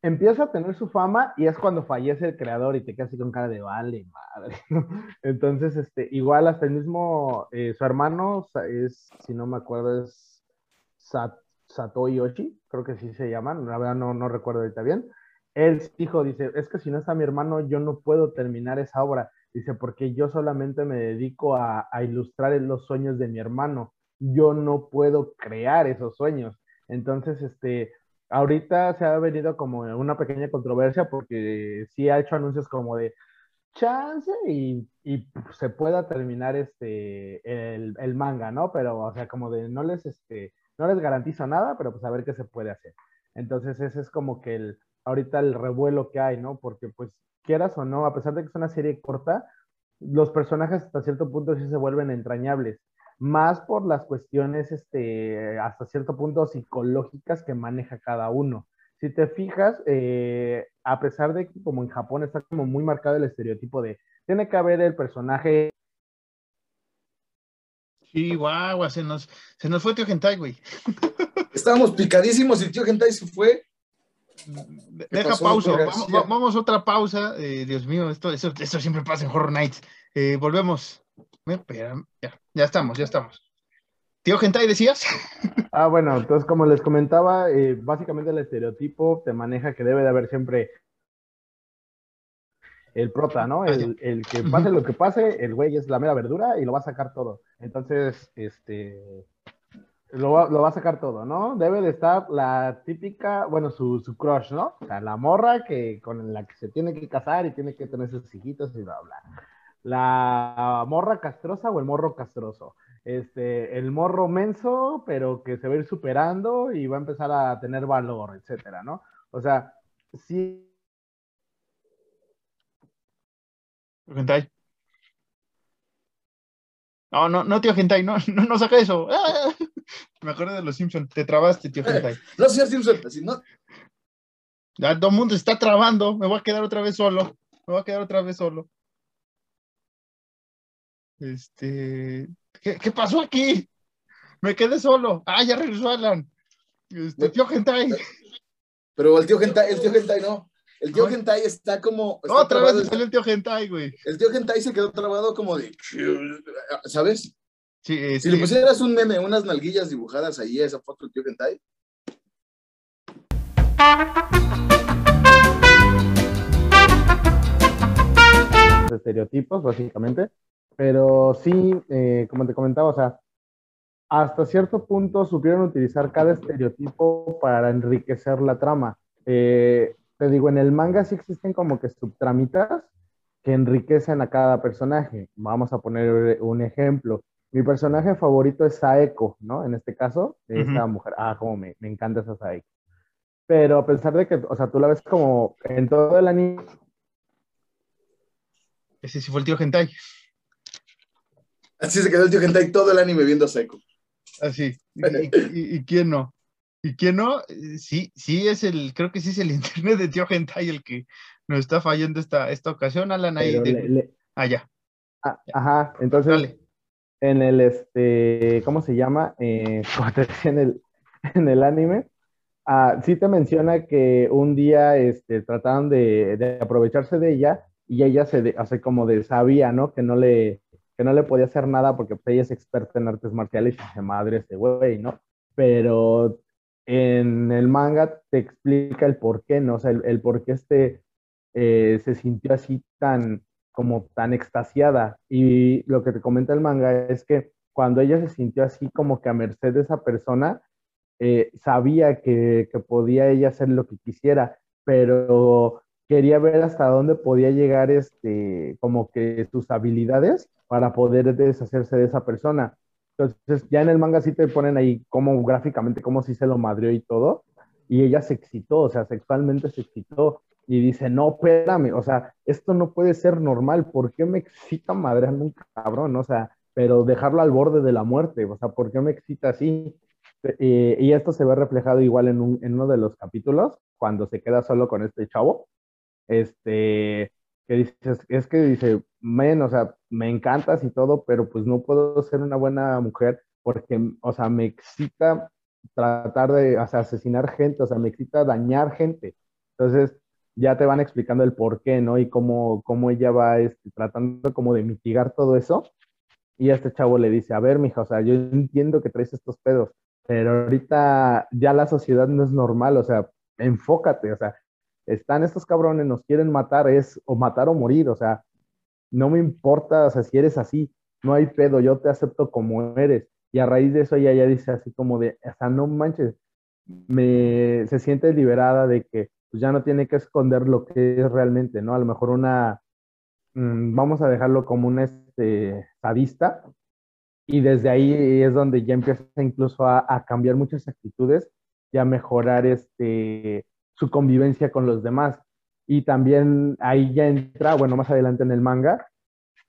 empieza a tener su fama y es cuando fallece el creador y te quedas así con cara de vale, madre. Entonces, este, igual hasta el mismo, eh, su hermano es, si no me acuerdo, es Sat, creo que sí se llaman, la verdad no, no recuerdo ahorita bien. Él dijo, dice, es que si no está mi hermano, yo no puedo terminar esa obra. Dice, porque yo solamente me dedico a, ilustrar los sueños de mi hermano. Yo no puedo crear esos sueños. Entonces, este, ahorita se ha venido como una pequeña controversia porque sí ha hecho anuncios como de chance y, se pueda terminar este el, manga, ¿no? Pero, o sea, como de no les este, no les garantizo nada, pero pues a ver qué se puede hacer. Entonces, ese es como que el, ahorita el revuelo que hay, ¿no? Porque pues quieras o no, a pesar de que es una serie corta, los personajes hasta cierto punto sí se vuelven entrañables más por las cuestiones, este, hasta cierto punto psicológicas que maneja cada uno. Si te fijas, eh, a pesar de que como en Japón está como muy marcado el estereotipo de, tiene que haber el personaje. Sí, guau, se nos, se nos fue Tío Gentai, güey. Estábamos picadísimos y Tío Gentai se fue. Deja pausa, vamos, otra pausa. Eh, Dios mío, esto, esto, siempre pasa en Horror Nights. Eh, volvemos. Ya, ya estamos, ya estamos. Tío Gentai, decías. Ah, bueno, entonces como les comentaba, eh, básicamente el estereotipo te maneja que debe de haber siempre el prota, ¿no? El, el que pase lo que pase, el güey es la mera verdura y lo va a sacar todo. Entonces, este, lo va, lo va, a sacar todo, ¿no? Debe de estar la típica, bueno, su, su, crush, ¿no? O sea, la morra que, con la que se tiene que casar y tiene que tener sus hijitos y bla, bla la morra castrosa o el morro castroso. Este, el morro menso, pero que se va a ir superando y va a empezar a tener valor, etcétera, ¿no? O sea, sí. No, no, no, tío Gentai, no, no, no saca eso. Me acuerdo de los Simpsons, te trabaste, tío Gentai. no, señor Simpson, así no. Ya todo el mundo está trabando, me voy a quedar otra vez solo, me voy a quedar otra vez solo. Este, ¿qué, pasó aquí? Me quedé solo. Ah, ya regresó Alan. Este, tío Gentai. Pero el tío Gentai, el tío Gentai no. El tío Gentai está como. Otra vez salió el tío Gentai, güey. El tío Gentai se quedó trabado como de. ¿Sabes? Sí, Si le pusieras un meme, unas nalguillas dibujadas ahí a esa foto del tío Gentai. Estereotipos, básicamente. Pero sí, eh, como te comentaba, o sea, hasta cierto punto supieron utilizar cada estereotipo para enriquecer la trama. Eh, te digo, en el manga sí existen como que subtramitas que enriquecen a cada personaje. Vamos a poner un ejemplo. Mi personaje favorito es Saeko, ¿no? En este caso, esta mujer. Ah, como me, me encanta esa Saeko. Pero a pesar de que, o sea, tú la ves como en todo el anime. Ese sí fue el tío Gentai. Así se quedó el tío Gentai todo el anime viendo a Saeko. Así. ¿Y, quién no? ¿Y quién no? Sí, sí es el, creo que sí es el internet de tío Gentai el que nos está fallando esta, esta ocasión, Alan, ahí. De... Ah, ya. Ah, ajá, entonces en el, este, ¿cómo se llama? Eh, en el, en el anime, ah, sí te menciona que un día este, trataron de, aprovecharse de ella y ella se hace como de sabía, ¿no? Que no le, que no le podía hacer nada porque pues, ella es experta en artes marciales y se madre ese güey, ¿no? Pero en el manga te explica el por qué, ¿no? O sea, el, por qué este eh, se sintió así tan, como tan extasiada. Y lo que te comenta el manga es que cuando ella se sintió así como que a merced de esa persona, eh, sabía que, podía ella hacer lo que quisiera, pero quería ver hasta dónde podía llegar este, como que sus habilidades para poder deshacerse de esa persona. Entonces, ya en el manga sí te ponen ahí como gráficamente, como si se lo madrió y todo, y ella se excitó, o sea, sexualmente se excitó, y dice, no, espérame, o sea, esto no puede ser normal, ¿por qué me excita madreando un cabrón? O sea, pero dejarlo al borde de la muerte, o sea, ¿por qué me excita así? Eh, y esto se ve reflejado igual en, uno de los capítulos, cuando se queda solo con este chavo, este, que dices, es que dice, men, o sea, me encantas y todo, pero pues no puedo ser una buena mujer porque, o sea, me excita tratar de, o sea, asesinar gente, o sea, me excita dañar gente. Entonces, ya te van explicando el por qué, ¿no? Y cómo, cómo ella va este, tratando como de mitigar todo eso. Y este chavo le dice, a ver, mija, o sea, yo entiendo que traes estos pedos, pero ahorita ya la sociedad no es normal, o sea, enfócate, o sea, están estos cabrones, nos quieren matar, es o matar o morir, o sea, no me importa, o sea, si eres así, no hay pedo, yo te acepto como eres. Y a raíz de eso ella ya dice así como de, o sea, no manches, me, se siente liberada de que pues ya no tiene que esconder lo que es realmente, ¿no? A lo mejor una, mm, vamos a dejarlo como un este, sadista, y desde ahí es donde ya empieza incluso a, cambiar muchas actitudes y a mejorar este, su convivencia con los demás. Y también ahí ya entra, bueno, más adelante en el manga,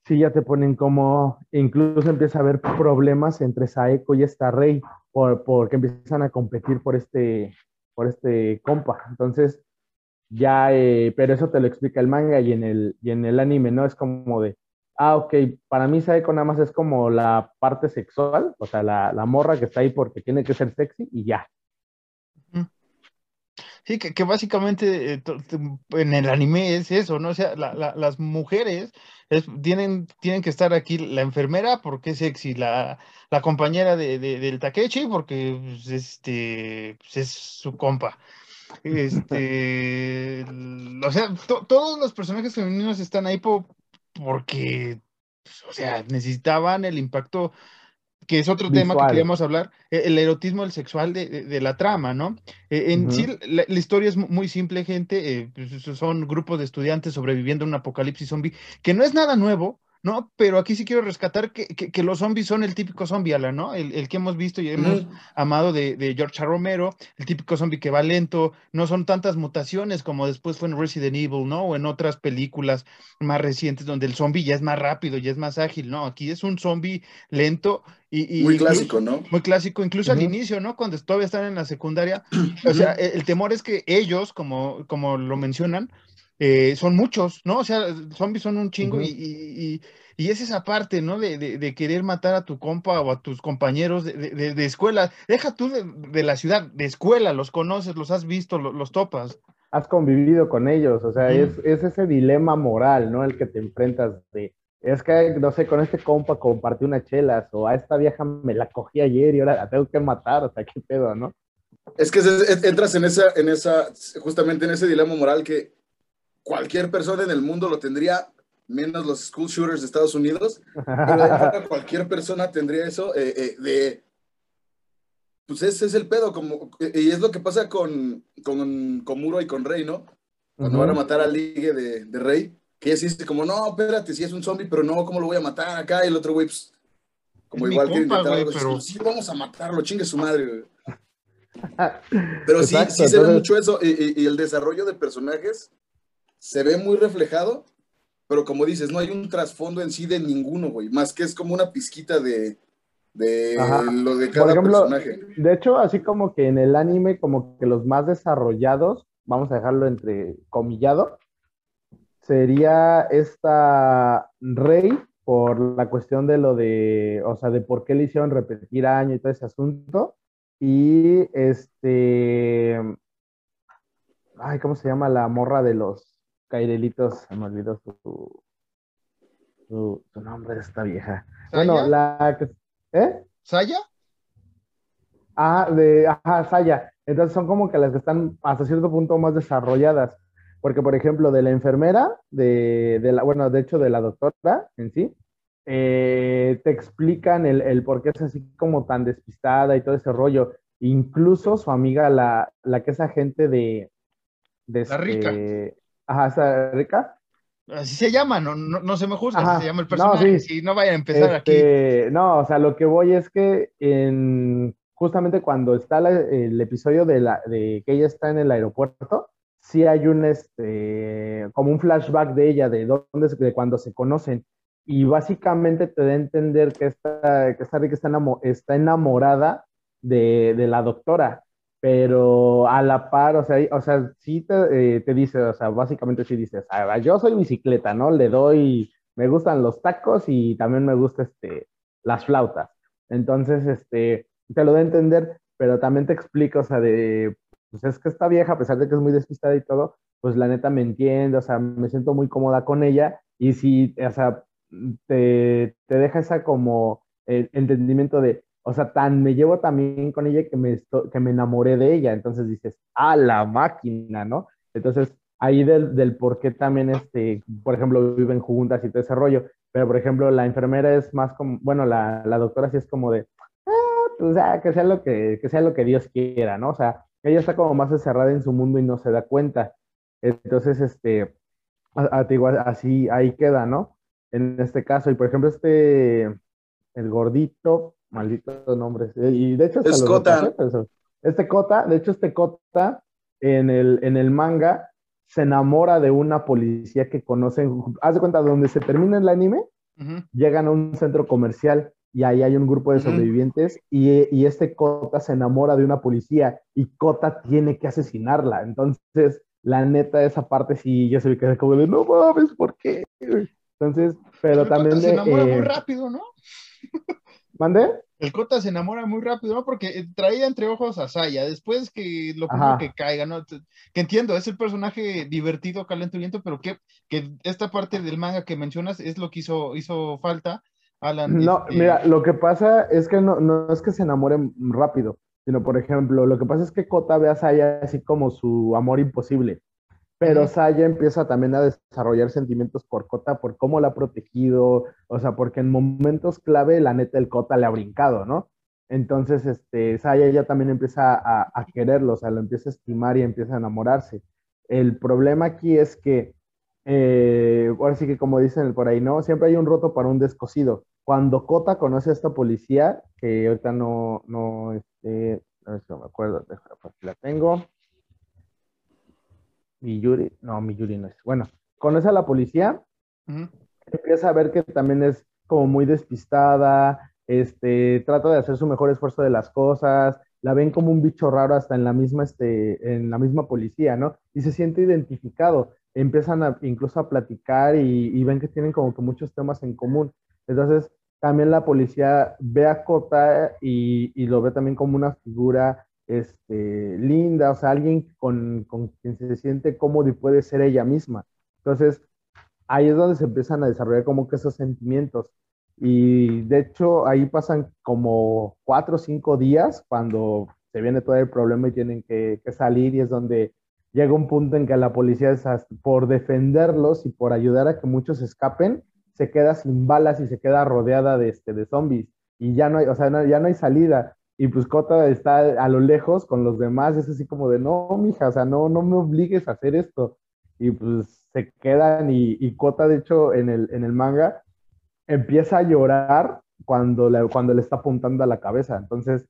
sí ya te ponen como, incluso empieza a haber problemas entre Saeko y esta rey, por, porque empiezan a competir por este, por este compa. Entonces, ya, eh, pero eso te lo explica el manga y en el, y en el anime, ¿no? Es como de, ah, ok, para mí Saeko nada más es como la parte sexual, o sea, la, la morra que está ahí porque tiene que ser sexy y ya. Sí, que, que básicamente eh, en el anime es eso, ¿no? O sea, las mujeres tienen, tienen que estar aquí, la enfermera porque es sexy, la, la compañera de, del Takechi porque pues, este, pues, es su compa. Este, o sea, todos los personajes femeninos están ahí porque, pues, o sea, necesitaban el impacto, que es otro tema que queríamos hablar, e, el erotismo, el sexual de, la trama, ¿no? E, en sí, la, historia es muy simple, gente, eh, pues, son grupos de estudiantes sobreviviendo a un apocalipsis zombie, que no es nada nuevo, ¿no? Pero aquí sí quiero rescatar que, que, los zombies son el típico zombie, ala, ¿no? El, el, que hemos visto y hemos amado de, de, George Romero, el típico zombie que va lento, no son tantas mutaciones como después fue en Resident Evil, ¿no? O en otras películas más recientes donde el zombie ya es más rápido, ya es más ágil, ¿no? Aquí es un zombie lento y... muy clásico, ¿no? Muy clásico, incluso al inicio, ¿no? Cuando todavía están en la secundaria, o sea, el, el temor es que ellos, como, como lo mencionan, eh, son muchos, ¿no? O sea, zombies son un chingo y, es esa parte, ¿no? De, querer matar a tu compa o a tus compañeros de, escuela. Deja tú de, la ciudad, de escuela, los conoces, los has visto, los, topas. Has convivido con ellos, o sea, es, ese dilema moral, ¿no? El que te enfrentas de, es que, no sé, con este compa compartí unas chelas o a esta vieja me la cogí ayer y ahora la tengo que matar, o sea, qué pedo, ¿no? Es que entras en esa, en esa, justamente en ese dilema moral que cualquier persona en el mundo lo tendría, menos los school shooters de Estados Unidos, pero cualquier persona tendría eso eh, eh, de... Pues ese es el pedo, como, y es lo que pasa con, con, con Muro y con Rey, ¿no? Cuando van a matar al ligue de, de, Rey, que ella dice como, no, espérate, si es un zombie, pero no, ¿cómo lo voy a matar acá? Y el otro güey, pues, como igual que intentar algo, pero... sí, vamos a matarlo, chingue su madre, güey. Pero sí, sí se ve mucho eso, y, el desarrollo de personajes se ve muy reflejado, pero como dices, no hay un trasfondo en sí de ninguno, güey, más que es como una pizquita de, de lo de cada personaje. De hecho, así como que en el anime, como que los más desarrollados, vamos a dejarlo entre comillado, sería esta Rey por la cuestión de lo de, o sea, de por qué le hicieron repetir año y todo ese asunto. Y este, ay, ¿cómo se llama la morra de los cairelitos? Se me olvidó su, su, nombre de esta vieja. Bueno, la ¿eh? ¿Saya? Ah, de, ajá, Saya. Entonces son como que las que están hasta cierto punto más desarrolladas. Porque, por ejemplo, de la enfermera, de, la, bueno, de hecho, de la doctora en sí, eh, te explican el, por qué es así como tan despistada y todo ese rollo. Incluso su amiga, la, la que es agente de... de la rica. Este, ajá, esa rica. Así se llama, no, no, se me juzga, se llama el personaje. No, sí. no vayan a empezar aquí. Este, no, o sea, lo que voy es que en, justamente cuando está el episodio de, la, de que ella está en el aeropuerto, sí hay un, este, como un flashback de ella, de dónde, de cuando se conocen, y básicamente te da a entender que esta, que esta Rick está, está enamorada de, de, la doctora, pero a la par, o sea, o sea sí te, eh, te dice, o sea, básicamente sí dices, yo soy bicicleta, ¿no? Le doy, me gustan los tacos y también me gusta, este, las flautas. Entonces, este, te lo a entender, pero también te explica, o sea, de pues es que esta vieja, a pesar de que es muy despistada y todo, pues la neta me entiende, o sea, me siento muy cómoda con ella y si, o sea, te, te deja esa como el entendimiento de, o sea, tan me llevo también con ella que me, que me enamoré de ella, entonces dices, a la máquina, ¿no? Entonces, ahí del, del por qué también, este, por ejemplo, viven juntas y todo ese rollo, pero por ejemplo, la enfermera es más como, bueno, la, la doctora sí es como de, ah, pues, ah, que sea lo que, que sea lo que Dios quiera, ¿no? O sea, ella está como más encerrada en su mundo y no se da cuenta. Entonces, este, así ahí queda, ¿no? En este caso, y por ejemplo, este, el gordito, maldito nombre, eh, y de hecho, es Cota. Este Cota, de hecho, este Cota en el, en el manga se enamora de una policía que conocen, haz de cuenta, donde se termina el anime, llegan a un centro comercial y ahí hay un grupo de sobrevivientes y, este Kota se enamora de una policía y Kota tiene que asesinarla. Entonces, la neta, esa parte sí, yo se me quedé como de, no mames, ¿por qué? Entonces, pero también... se enamora muy rápido, ¿no? ¿Mande? El Kota se enamora muy rápido, ¿no? Porque eh, traía entre ojos a Saya, después que lo que caiga, ¿no? Que entiendo, es el personaje divertido, calenturiento, pero que, que esta parte del manga que mencionas es lo que hizo, hizo falta no, este, mira, lo que pasa es que no, no es que se enamoren rápido, sino, por ejemplo, lo que pasa es que Kota ve a Saya así como su amor imposible, pero Saya empieza también a desarrollar sentimientos por Kota, por cómo la ha protegido, o sea, porque en momentos clave la neta el Kota le ha brincado, ¿no? Entonces, este, Saya ya también empieza a, a quererlo, o sea, lo empieza a estimar y empieza a enamorarse. El problema aquí es que, eh, ahora sí que como dicen por ahí, ¿no? Siempre hay un roto para un descosido cuando Kota conoce a esta policía, que ahorita no, no, este, si no me acuerdo, aquí la tengo. Miyuri, no, Miyuri no es. Bueno, conoce a la policía, empieza a ver que también es como muy despistada, este, trata de hacer su mejor esfuerzo de las cosas, la ven como un bicho raro hasta en la misma, este, en la misma policía, ¿no? Y se siente identificado. Empiezan a, incluso a platicar y, y ven que tienen como que muchos temas en común. Entonces, también la policía ve a Cota y, lo ve también como una figura este, linda, o sea, alguien con, quien se siente cómodo y puede ser ella misma. Entonces, ahí es donde se empiezan a desarrollar como que esos sentimientos. Y de hecho, ahí pasan como cuatro o cinco días cuando se viene todo el problema y tienen que, salir y es donde llega un punto en que la policía por defenderlos y por ayudar a que muchos escapen, se queda sin balas y se queda rodeada de, este, de zombies. Y ya no hay, o sea, ya no hay salida. Y pues Cota está a lo lejos con los demás, es así como de, no, mija, o sea, no, no me obligues a hacer esto. y pues se quedan y, y Kota, de hecho, en el, en el manga, empieza a llorar cuando le, cuando le está apuntando a la cabeza. Entonces,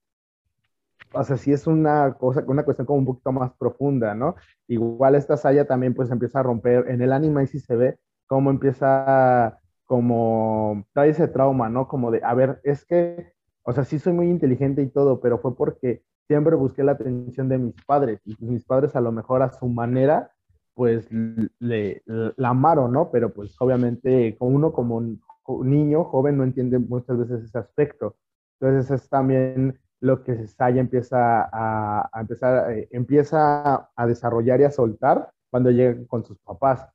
o sea, sí es una cosa, una cuestión como un poquito más profunda, ¿no? Igual esta Saya también pues empieza a romper, en el anime sí se ve cómo empieza como, trae ese trauma, ¿no? Como de, a ver, es que, o sea, sí soy muy inteligente y todo, pero fue porque siempre busqué la atención de mis padres y pues, mis padres a lo mejor a su manera pues le, la amaron, ¿no? Pero pues obviamente uno como un niño joven no entiende muchas veces ese aspecto. Entonces es también lo que Saya empieza a, a empezar, eh, empieza a desarrollar y a soltar cuando llega con sus papás,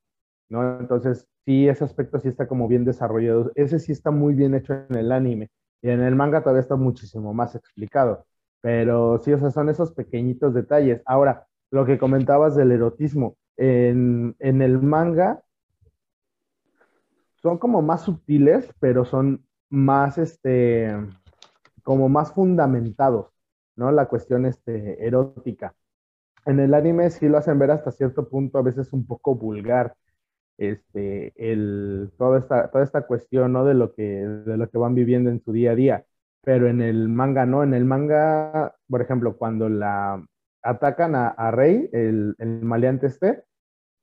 ¿no? Entonces sí, ese aspecto sí está como bien desarrollado. Ese sí está muy bien hecho en el anime. Y en el manga todavía está muchísimo más explicado. Pero sí, o sea, son esos pequeñitos detalles. Ahora, lo que comentabas del erotismo. En, en el manga son como más sutiles, pero son más, este, como más fundamentados, ¿no? La cuestión, este, erótica. En el anime sí lo hacen ver hasta cierto punto, a veces un poco vulgar, este, el, toda, esta, toda esta cuestión, ¿no? De lo, que, de lo que van viviendo en su día a día. Pero en el manga, no. En el manga, por ejemplo, cuando la atacan a, Rey, el, el maleante este,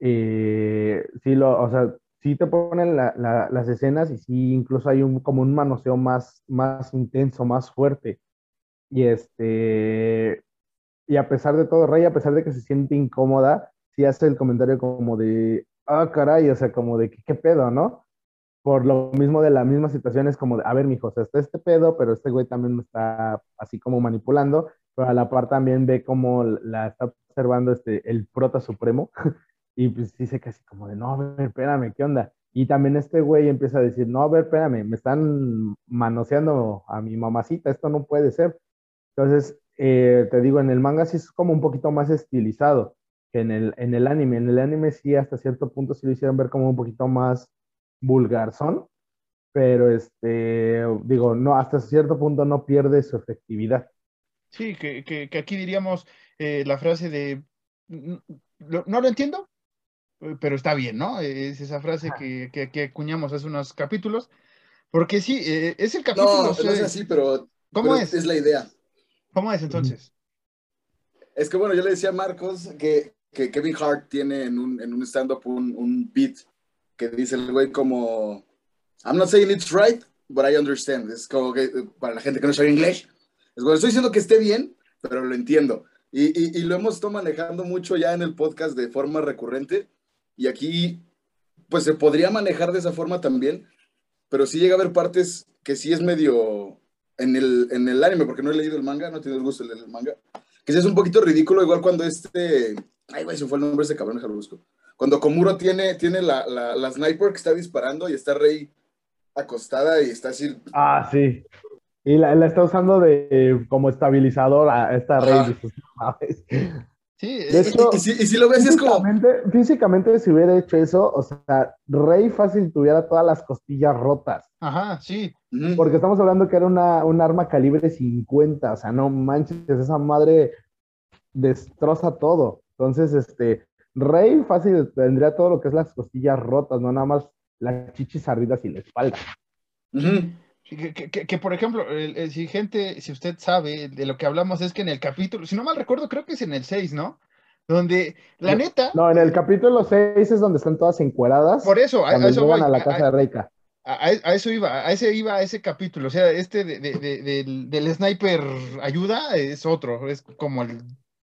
eh, sí lo, o sea, sí te ponen las escenas y sí incluso hay un, como un manoseo más, más intenso, más fuerte. Y este, y a pesar de todo, Rey, a pesar de que se siente incómoda, sí hace el comentario como de, ah, caray, o sea, como de, ¿qué, pedo, no? Por lo mismo de la misma situación, es como de, a ver, mijo, o sea, está este pedo, pero este güey también me está así como manipulando, pero a la par también ve como la está observando este, el prota supremo, y pues dice casi como de, no, a ver, espérame, ¿qué onda? Y también este güey empieza a decir, no, a ver, espérame, me están manoseando a mi mamacita, esto no puede ser. Entonces, eh, te digo, en el manga sí es como un poquito más estilizado en el, en el anime. En el anime sí, hasta cierto punto sí lo hicieron ver como un poquito más vulgar son, pero este, digo, no, hasta cierto punto no pierde su efectividad. Sí, que, que, que aquí diríamos eh, la frase de, no, lo entiendo, pero está bien, ¿no? Es esa frase que, que, que, acuñamos hace unos capítulos, porque sí, eh, es el capítulo. No, no es así, pero, ¿cómo es? Es la idea. ¿Cómo es entonces? Es que bueno, yo le decía a Marcos que que Kevin Hart tiene en un, en un stand-up un, un beat que dice el güey como, I'm not saying it's right, but I understand. Es como que para la gente que no sabe inglés, es bueno, estoy diciendo que esté bien, pero lo entiendo. Y, y, y, lo hemos estado manejando mucho ya en el podcast de forma recurrente. Y aquí, pues se podría manejar de esa forma también, pero sí llega a haber partes que sí es medio en el, en el anime, porque no he leído el manga, no he tenido el gusto de leer el manga, que sí es un poquito ridículo, igual cuando este Ay, güey, se fue el nombre de ese cabrón, busco. Cuando Komuro tiene, tiene la, la, sniper que está disparando y está Rey acostada y está así. Ah, sí. Y la, la está usando de como estabilizador a esta Rey. Sí, y, si, lo ves es como... Físicamente, si hubiera hecho eso, o sea, Rey fácil tuviera todas las costillas rotas. Ajá, sí. Porque estamos hablando que era una, un arma calibre 50, o sea, no manches, esa madre destroza todo. Entonces, este, Rey fácil tendría todo lo que es las costillas rotas, no nada más las chichis arridas y la espalda. que, por ejemplo, si gente, si usted sabe de lo que hablamos, es que en el capítulo, si no mal recuerdo, creo que es en el 6, ¿no? Donde, la neta. No, en el capítulo 6 es donde están todas encueradas. Por eso, a, eso a la casa de Reika. A, eso iba, a ese iba, a ese capítulo. O sea, este de, del, del sniper ayuda es otro, es como el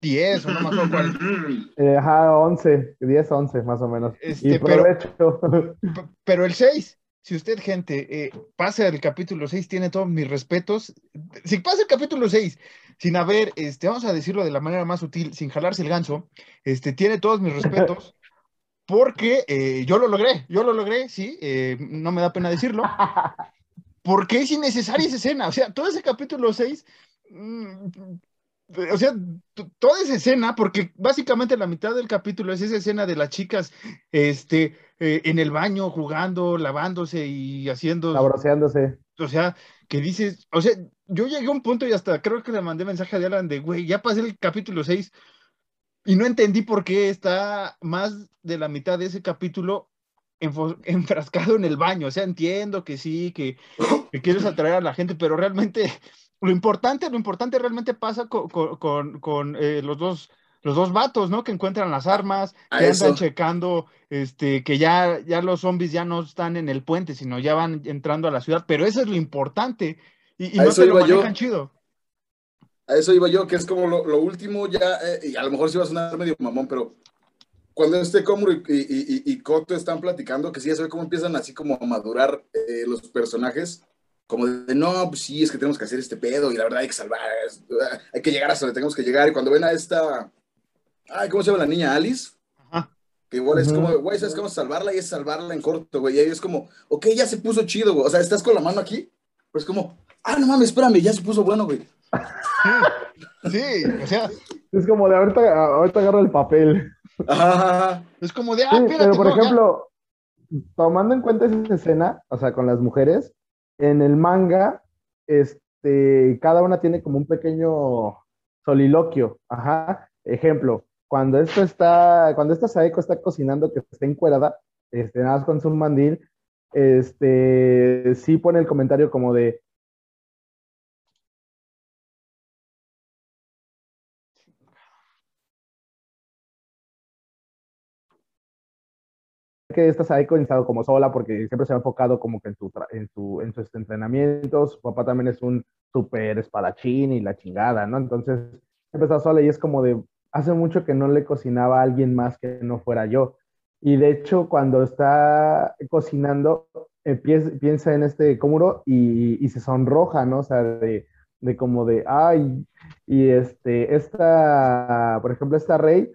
10 o no me acuerdo cuál. Eh, ajá, 11, 10, 11 más o menos. Este, pero, pero, el 6, si usted, gente, eh, pasa el capítulo 6, tiene todos mis respetos. Si pasa el capítulo 6 sin haber, este, vamos a decirlo de la manera más sutil, sin jalarse el ganso, este, tiene todos mis respetos. Porque eh, yo lo logré, yo lo logré, sí, eh, no me da pena decirlo. Porque es innecesaria esa escena. O sea, todo ese capítulo 6 o sea, toda esa escena, porque básicamente la mitad del capítulo es esa escena de las chicas este, eh, en el baño jugando, lavándose y haciendo. Labroceándose. O sea, que dices, o sea, yo llegué a un punto y hasta creo que le mandé mensaje a Alan de, güey, ya pasé el capítulo 6. y no entendí por qué está más de la mitad de ese capítulo enfrascado en el baño. O sea, entiendo que sí, que, quieres atraer a la gente, pero realmente lo importante, lo importante realmente pasa con, eh, los dos los dos vatos, ¿no? Que encuentran las armas, que andan checando, este, que ya, ya los zombies ya no están en el puente, sino ya van entrando a la ciudad, pero eso es lo importante. Y, no se lo manejan chido. A eso iba yo, que es como lo, último ya, eh, y a lo mejor sí va a sonar medio mamón, pero cuando este Komuro y, y, y, Koto están platicando, que sí, ya se ve cómo empiezan así como a madurar eh, los personajes, como de, no, pues sí, es que tenemos que hacer este pedo y la verdad hay que salvar, hay que llegar hasta donde tenemos que llegar. Y cuando ven a esta, ay, ¿cómo se llama la niña? Alice. Que igual es como, güey, ¿sabes cómo salvarla? Y es salvarla en corto, güey. Y ahí es como, ok, ya se puso chido, güey. O sea, estás con la mano aquí, pues como, ah, no mames, espérame, ya se puso bueno, güey. Sí, o sea. Es como de ahorita, ahorita agarra el papel. Es como de, ah, Pero por ejemplo, tomando en cuenta esa escena, o sea, con las mujeres, en el manga, este, cada una tiene como un pequeño soliloquio. Ajá. Ejemplo, cuando esto está, cuando esta Saeko está cocinando que está encuerada, este, nada más con su mandil, este, sí pone el comentario como de, que esta se ha comenzado como sola porque siempre se ha enfocado como que en, su, en, su, en sus entrenamientos. Su papá también es un súper espadachín y la chingada, ¿no? Entonces empezó sola y es como de, hace mucho que no le cocinaba a alguien más que no fuera yo. Y de hecho, cuando está cocinando, piensa en este cómuro y, y, se sonroja, ¿no? O sea, de, de como de, ay, y este, esta, por ejemplo, esta rey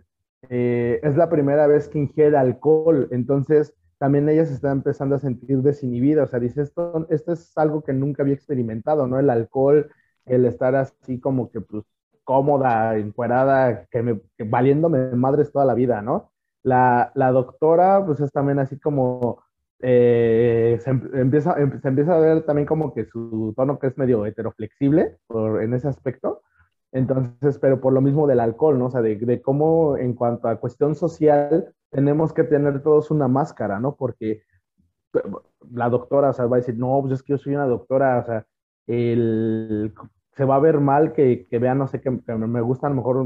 eh, es la primera vez que ingiere alcohol, entonces también ella se está empezando a sentir desinhibida, o sea, dice, esto, esto es algo que nunca había experimentado, ¿no? El alcohol, el estar así como que pues cómoda, encuerada, que, me, valiéndome madres toda la vida, ¿no? La, la doctora, pues es también así como, eh, se, em, empieza, em, se empieza a ver también como que su tono que es medio heteroflexible por, en ese aspecto, entonces, pero por lo mismo del alcohol, ¿no? O sea, de, cómo en cuanto a cuestión social tenemos que tener todos una máscara, ¿no? Porque la doctora, o sea, va a decir, no, pues es que yo soy una doctora, o sea, el, se va a ver mal que, que vean, no sé, que, me gusta a lo mejor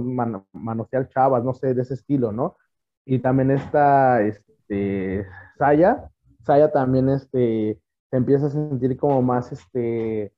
manosear chavas, no sé, de ese estilo, ¿no? Y también está, este, Saya, Saya también, este, se empieza a sentir como más, este,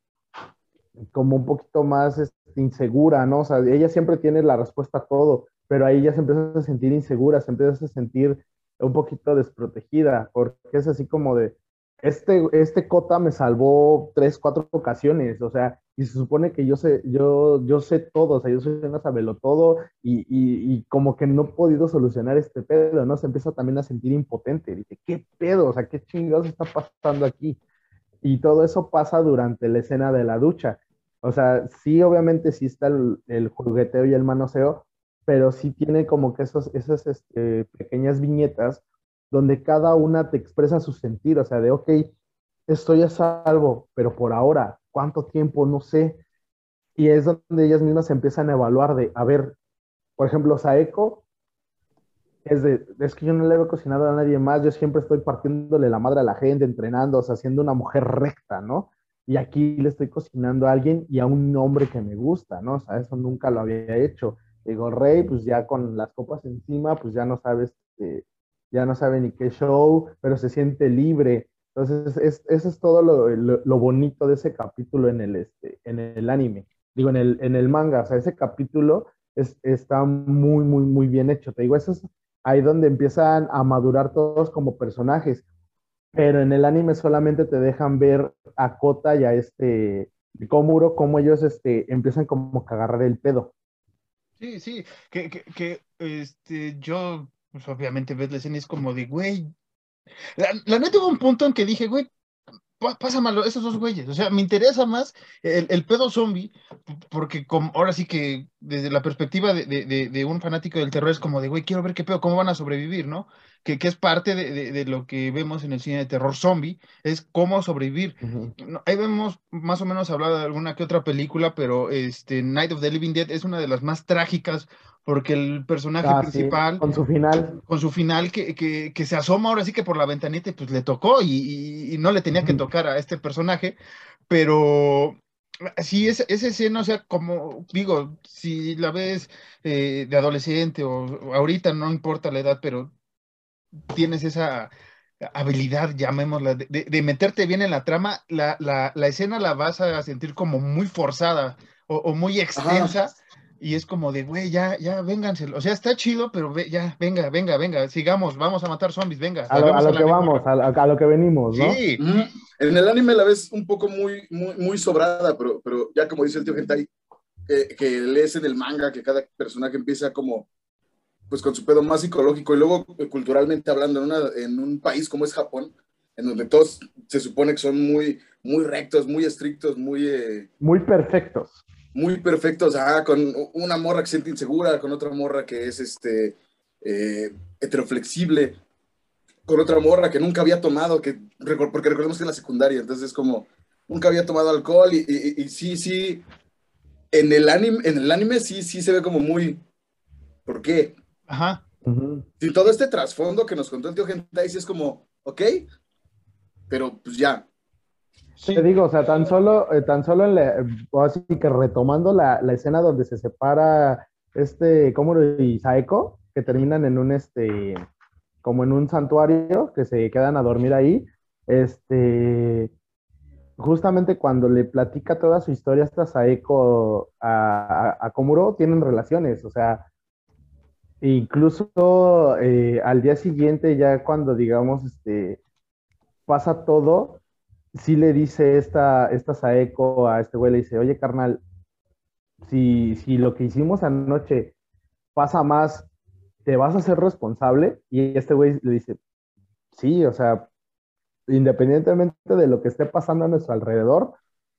como un poquito más este, insegura, ¿no? O sea, ella siempre tiene la respuesta a todo, pero ahí ya se empieza a sentir insegura, se empieza a sentir un poquito desprotegida, porque es así como de, este, este cota me salvó tres, cuatro ocasiones, o sea, y se supone que yo sé, yo, yo sé todo, o sea, yo soy una sabelo todo, y, y, como que no he podido solucionar este pedo, ¿no? Se empieza también a sentir impotente, dice, ¿qué pedo? O sea, ¿qué chingados está pasando aquí? Y todo eso pasa durante la escena de la ducha. O sea, sí, obviamente sí está el, jugueteo y el manoseo, pero sí tiene como que esos, esas este, pequeñas viñetas donde cada una te expresa su sentir, o sea, de, ok, estoy a salvo, pero por ahora, ¿cuánto tiempo? No sé. Y es donde ellas mismas empiezan a evaluar de, a ver, por ejemplo, Saeko es de, es que yo no le he cocinado a nadie más, yo siempre estoy partiéndole la madre a la gente, entrenando, o sea, una mujer recta, ¿no? Y aquí le estoy cocinando a alguien y a un hombre que me gusta, ¿no? O sea, eso nunca lo había hecho. Digo, Rey, pues ya con las copas encima, pues ya no sabes, este, ya no sabe ni qué show, pero se siente libre. Entonces, es, eso es todo lo, lo, bonito de ese capítulo en el, este, en el anime. Digo, en el, en el manga, o sea, ese capítulo es, está muy, muy, muy bien hecho. Te digo, eso es ahí donde empiezan a madurar todos como personajes. Pero en el anime solamente te dejan ver a Kota y a este Komuro, cómo ellos este, empiezan como a agarrar el pedo. Sí, sí, que, que, que este, yo, pues obviamente ves la escena es como de, güey, la, la neta hubo un punto en que dije, güey, pasa malo esos dos güeyes. O sea, me interesa más el, pedo zombie, porque como, ahora sí que desde la perspectiva de, un fanático del terror es como de, güey, quiero ver qué pedo, cómo van a sobrevivir, ¿no? Que, que es parte de, lo que vemos en el cine de terror zombie, es cómo sobrevivir. ahí vemos más o menos hablado de alguna que otra película, pero este Night of the Living Dead es una de las más trágicas porque el personaje ah, principal... con su final. Con su final que, que, se asoma ahora sí que por la ventanita y pues le tocó y, no le tenía que tocar a este personaje, pero sí, esa, escena, o sea, como digo, si la ves eh, de adolescente o ahorita, no importa la edad, pero tienes esa habilidad, llamémosla, de, meterte bien en la trama, la, la, la, escena la vas a sentir como muy forzada o, muy extensa. Y es como de, güey, ya, ya, vénganse. O sea, está chido, pero ya, venga, venga, venga, sigamos, vamos a matar zombies, venga. A lo, que vamos, a, lo que venimos, ¿no? Sí. En el anime la ves un poco muy, muy, muy sobrada, pero, pero ya como dice el tío Gentai, que, que lees en el manga que cada personaje empieza como pues con su pedo más psicológico y luego eh, culturalmente hablando en, una, en un país como es Japón, en donde todos se supone que son muy, muy rectos, muy estrictos, muy... Eh, muy perfectos. Muy perfectos, ah, con una morra que se siente insegura, con otra morra que es este, eh, heteroflexible, con otra morra que nunca había tomado, que, porque recordemos que es la secundaria, entonces es como, nunca había tomado alcohol y, y, sí, sí, en el, anime, en el anime sí, sí se ve como muy, ¿por qué? Ajá. Y todo este trasfondo que nos contó el tío Gentai es como, ok, pero pues ya. Te digo, o sea, tan solo, eh, tan solo así que retomando la, escena donde se separa este Komuro y Saeko, que terminan en un este como en un santuario, que se quedan a dormir ahí, este justamente cuando le platica toda su historia hasta Saeko a, a Komuro, tienen relaciones, o sea, Incluso eh, al día siguiente, ya cuando digamos, este, pasa todo, sí le dice esta, esta Saeko a este güey, le dice, oye carnal, si, si lo que hicimos anoche pasa más, ¿te vas a ser responsable? Y este güey le dice, sí, o sea, independientemente de lo que esté pasando a nuestro alrededor,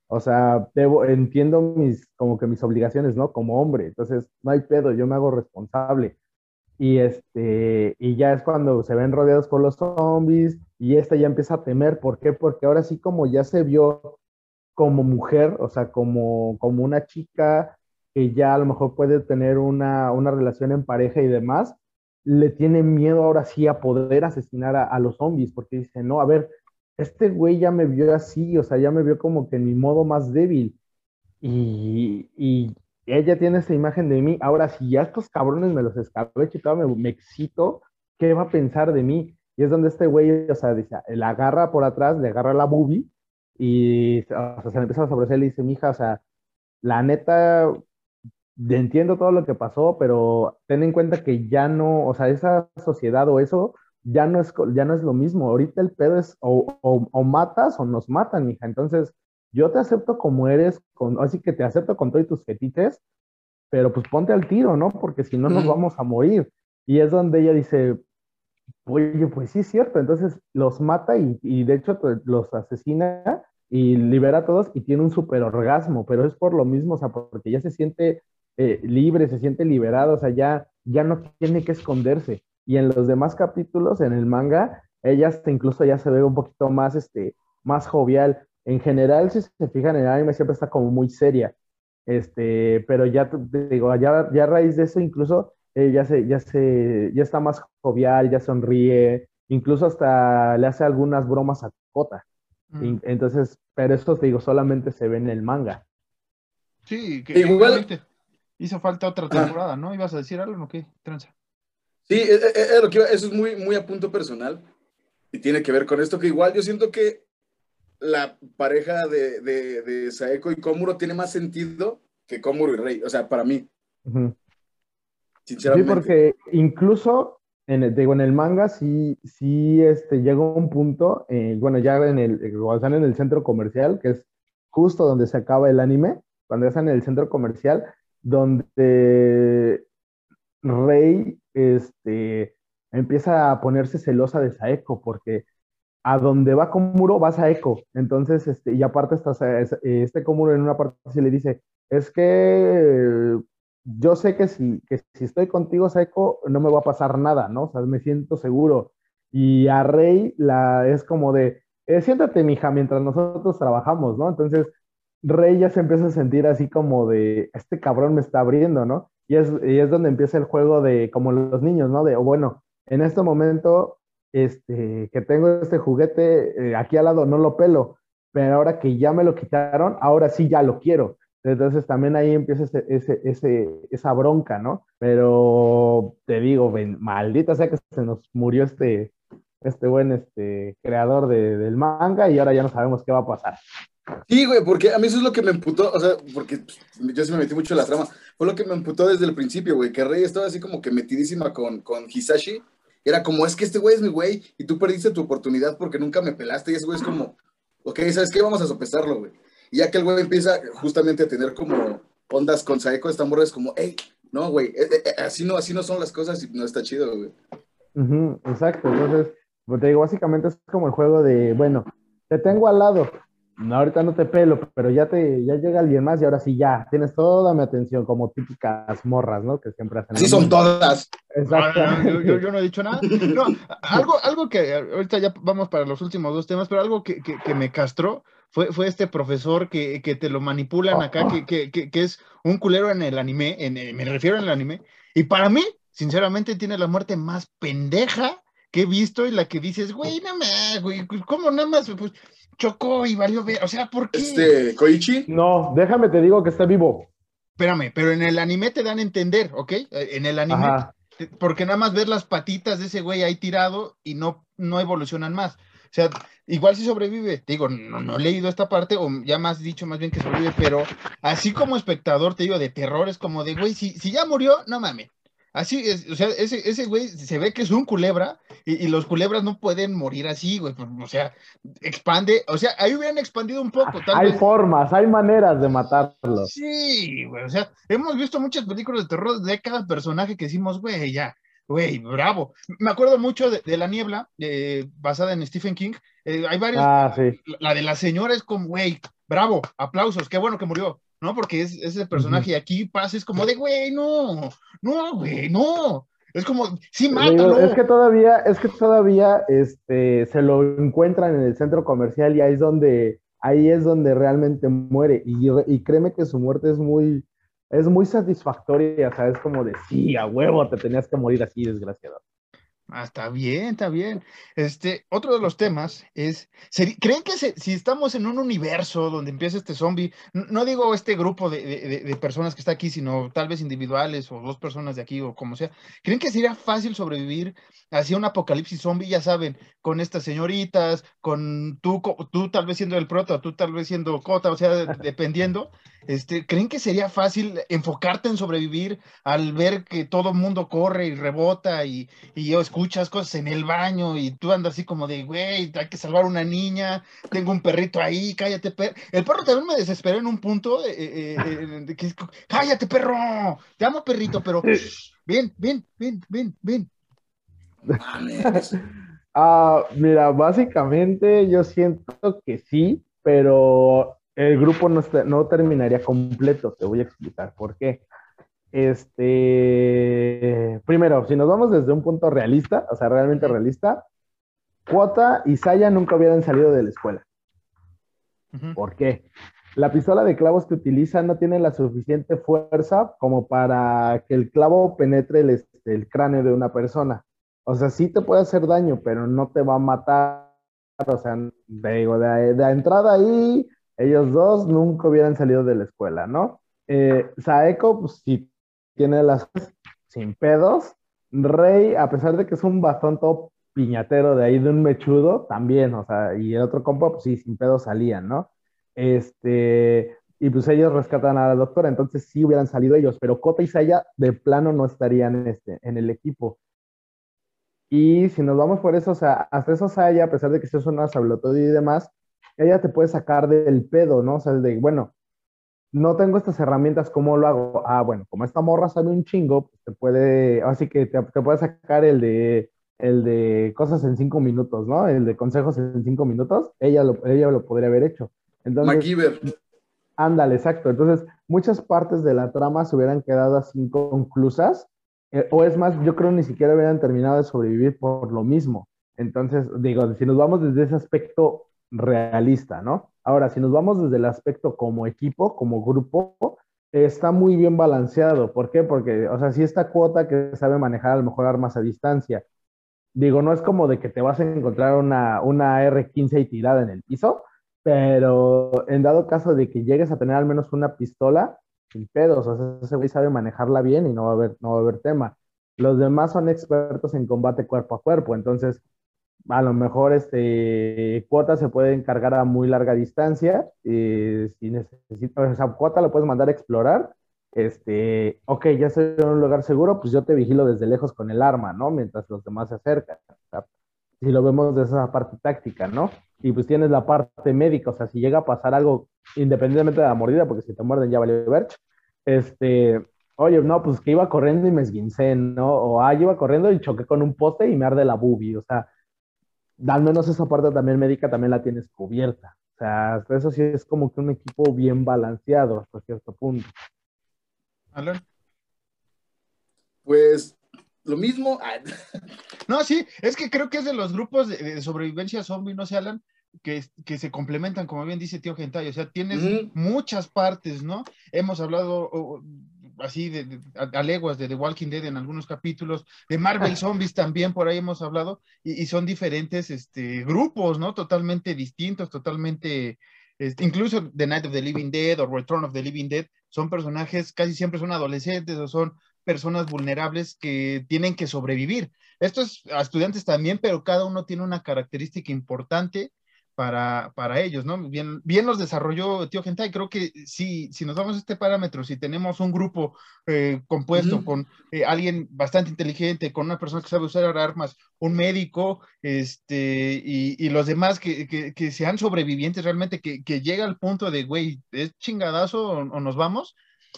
o sea, debo, entiendo mis, como que mis obligaciones, ¿no? Como hombre, entonces no hay pedo, yo me hago responsable. Y, este, y ya es cuando se ven rodeados por los zombies y esta ya empieza a temer. ¿Por qué? Porque ahora sí como ya se vio como mujer, o sea, como, como una chica que ya a lo mejor puede tener una, una relación en pareja y demás, le tiene miedo ahora sí a poder asesinar a, los zombies, porque dice, no, a ver, este güey ya me vio así, o sea, ya me vio como que en mi modo más débil. Y, y ella tiene esa imagen de mí. Ahora, si ya estos cabrones me los escabecho y todo, me, me, excito, ¿qué va a pensar de mí? Y es donde este güey, o sea, dice, la agarra por atrás, le agarra la boobie y o sea, se le empieza a sobresalir y dice, mija, o sea, la neta, entiendo todo lo que pasó, pero ten en cuenta que ya no, o sea, esa sociedad o eso ya no es, ya no es lo mismo. Ahorita el pedo es o, o, o matas o nos matan, mija. Entonces, yo te acepto como eres, con, así que te acepto con todos tus fetiches, pero pues ponte al tiro, ¿no? Porque si no nos vamos a morir. Y es donde ella dice, oye, pues sí es cierto, entonces los mata y, de hecho los asesina y libera a todos y tiene un super orgasmo, pero es por lo mismo, o sea, porque ya se siente eh, libre, se siente liberado, o sea, ya, ya no tiene que esconderse. Y en los demás capítulos, en el manga, ella hasta incluso ya se ve un poquito más, este, más jovial en general, si se fijan, en el anime siempre está como muy seria. Este, pero ya te digo, ya, ya a raíz de eso, incluso eh, ya, se, ya, se, ya está más jovial, ya sonríe, incluso hasta le hace algunas bromas a Kota. Mm. Entonces, pero esto te digo, solamente se ve en el manga. Sí, que igual hizo falta otra temporada, ¿no? ¿Ibas a decir algo o qué? Tranza. Sí, lo que eso es muy, muy a punto personal y tiene que ver con esto que igual yo siento que la pareja de, de, Saeko y Komuro tiene más sentido que Komuro y Rey, o sea, para mí. Sinceramente. Sí, porque incluso en el, digo, en el manga sí, sí este, llegó un punto, eh, bueno, ya en el, cuando están en el centro comercial, que es justo donde se acaba el anime, cuando están en el centro comercial, donde Rey este, empieza a ponerse celosa de Saeko, porque a donde va Komuro vas a Eco. Entonces, este, y aparte está, este Komuro en una parte se le dice, es que yo sé que si, que si estoy contigo, Saeko, no me va a pasar nada, ¿no? O sea, me siento seguro. Y a Rey la, es como de, eh, siéntate, mija, mientras nosotros trabajamos, ¿no? Entonces, Rey ya se empieza a sentir así como de, este cabrón me está abriendo, ¿no? Y es, y es donde empieza el juego de, como los niños, ¿no? De, bueno, en este momento, este, que tengo este juguete eh, aquí al lado, no lo pelo, pero ahora que ya me lo quitaron, ahora sí ya lo quiero. Entonces también ahí empieza ese, ese, esa bronca, ¿no? Pero te digo, maldita sea que se nos murió este, este buen este, creador del manga y ahora ya no sabemos qué va a pasar. Sí, güey, porque a mí eso es lo que me emputó, o sea, porque yo sí me metí mucho en la trama, fue lo que me emputó desde el principio, güey, que Rey estaba así como que metidísima con, con Hisashi, era como, es que este güey es mi güey, y tú perdiste tu oportunidad porque nunca me pelaste, y ese güey es como, ok, ¿sabes qué? Vamos a sopesarlo, güey. Y ya que el güey empieza justamente a tener como ondas con Saeko, esta morra es como, hey, no, güey, eh, eh, eh, así no, así no son las cosas y no está chido, güey. exacto, entonces, pues te digo, básicamente es como el juego de, bueno, te tengo al lado, no, ahorita no te pelo, pero ya te ya llega alguien más y ahora sí ya, tienes toda mi atención, como típicas morras, ¿no? Que siempre hacen. Sí, son todas. Exacto. yo, no he dicho nada. No, algo, algo que ahorita ya vamos para los últimos dos temas, pero algo que, que, me castró fue, fue este profesor que, que te lo manipulan acá, que, que, es un culero en el anime, en, me refiero en el anime, y para mí, sinceramente, tiene la muerte más pendeja que he visto y la que dices, güey, nada más, güey, ¿cómo nada más? Pues, chocó y valió ver. O sea, ¿por qué? Este, Koichi. No, déjame te digo que está vivo. Espérame, pero en el anime te dan a entender, ¿ok? Eh, en el anime. Porque nada más ver las patitas de ese güey ahí tirado y no, no evolucionan más. O sea, igual si sobrevive, digo, no, no, he leído esta parte, o ya más dicho más bien que sobrevive, pero así como espectador, te digo, de terror, es como de, güey, si, si ya murió, no mames, Así es, o sea, ese, ese güey se ve que es un culebra y, los culebras no pueden morir así, güey. O sea, expande, o sea, ahí hubieran expandido un poco. hay formas, hay maneras de matarlos. Sí, güey, o sea, hemos visto muchas películas de terror de cada personaje que decimos, güey, ya, güey, bravo. Me acuerdo mucho de, La Niebla, eh, basada en Stephen King. Eh, hay varios. Ah, sí. La de la señora es como, güey, bravo, aplausos, qué bueno que murió. ¿No? Porque es, ese personaje y aquí pasa, es como de, güey, no, no, güey, no. Es como, sí, mátalo. Es que todavía, es que todavía este, se lo encuentran en el centro comercial y ahí es donde, ahí es donde realmente muere. Y, y créeme que su muerte es muy, es muy satisfactoria, o sea, es como de, sí, a huevo, te tenías que morir así, desgraciado. Ah, está bien, está bien. Este, otro de los temas es, ¿creen que si estamos en un universo donde empieza este zombie, no, digo este grupo de, personas que está aquí, sino tal vez individuales o dos personas de aquí o como sea, ¿creen que sería fácil sobrevivir hacia un apocalipsis zombie, ya saben, con estas señoritas, con tú, tú tal vez siendo el prota, tú tal vez siendo cota, o sea, dependiendo, este, ¿creen que sería fácil enfocarte en sobrevivir al ver que todo el mundo corre y rebota y, y yo escucho muchas cosas en el baño y tú andas así como de, güey, hay que salvar a una niña, tengo un perrito ahí, cállate, perro. El perro también me desesperó en un punto, eh, eh, eh, que, cállate, perro, te amo, perrito, pero ven, ven, ven, ven, ven. Ah, mira, básicamente yo siento que sí, pero el grupo no, no terminaría completo, te voy a explicar por qué. Este, primero, si nos vamos desde un punto realista, o sea, realmente realista, Cuota y Saya nunca hubieran salido de la escuela. ¿Por qué? La pistola de clavos que utiliza no tiene la suficiente fuerza como para que el clavo penetre el, este, cráneo de una persona. O sea, sí te puede hacer daño, pero no te va a matar. O sea, digo, de, de entrada ahí, ellos dos nunca hubieran salido de la escuela, ¿no? Eh, Saeko, pues sí tiene las sin pedos. Rey, a pesar de que es un bastón todo piñatero de ahí de un mechudo, también, o sea, y el otro compa, pues sí, sin pedos salían, ¿no? Este, y pues ellos rescatan a la doctora, entonces sí hubieran salido ellos, pero Kota y Saya de plano no estarían este, en el equipo. Y si nos vamos por eso, o sea, hasta eso Saya, a pesar de que seas una sablotodo y demás, ella te puede sacar del pedo, ¿no? O sea, de, bueno, no tengo estas herramientas, ¿cómo lo hago? Ah, bueno, como esta morra sabe un chingo, pues te puede, así que te, puede sacar el de, el de cosas en cinco minutos, ¿no? El de consejos en cinco minutos, ella lo, ella lo podría haber hecho. Entonces, MacGyver. Ándale, exacto. Entonces, muchas partes de la trama se hubieran quedado así inconclusas, eh, o es más, yo creo ni siquiera hubieran terminado de sobrevivir por lo mismo. Entonces, digo, si nos vamos desde ese aspecto realista, ¿no? Ahora, si nos vamos desde el aspecto como equipo, como grupo, está muy bien balanceado. ¿Por qué? Porque, o sea, si esta cuota que sabe manejar a lo mejor armas a distancia. Digo, no es como de que te vas a encontrar una, una R15 y tirada en el piso, pero en dado caso de que llegues a tener al menos una pistola, sin pedos, o sea, ese güey sabe manejarla bien y no va a haber, no va a haber tema. Los demás son expertos en combate cuerpo a cuerpo, entonces a lo mejor este, cuota se puede encargar a muy larga distancia. Y si necesitas, o sea, cuota lo puedes mandar a explorar. Este, ok, ya estoy en un lugar seguro, pues yo te vigilo desde lejos con el arma, ¿no? Mientras los demás se acercan. si lo vemos de esa parte táctica, ¿no? Y pues tienes la parte médica, o sea, si llega a pasar algo, independientemente de la mordida, porque si te muerden ya vale ver, este, oye, no, pues que iba corriendo y me esguincé, ¿no? O, ah, iba corriendo y choqué con un poste y me arde la boobie, o sea, al menos esa parte también médica también la tienes cubierta. O sea, eso sí es como que un equipo bien balanceado hasta cierto punto. Alan. Pues lo mismo. no, sí, es que creo que es de los grupos de, sobrevivencia zombie, no sé, Alan, que, que, se complementan, como bien dice Tío Gentay. O sea, tienes muchas partes, ¿no? Hemos hablado así de, a, leguas de The Walking Dead en algunos capítulos, de Marvel Zombies también por ahí hemos hablado, y, son diferentes este, grupos, ¿no? Totalmente distintos, totalmente, este, incluso The Night of the Living Dead o Return of the Living Dead, son personajes, casi siempre son adolescentes o son personas vulnerables que tienen que sobrevivir. Esto es a estudiantes también, pero cada uno tiene una característica importante para, para ellos, ¿no? Bien, bien los desarrolló Tío Gentai. Creo que sí, si nos damos este parámetro, si tenemos un grupo eh, compuesto con eh, alguien bastante inteligente, con una persona que sabe usar armas, un médico, este, y, los demás que, que, sean sobrevivientes realmente, que, que llega al punto de, güey, ¿es chingadazo o nos vamos?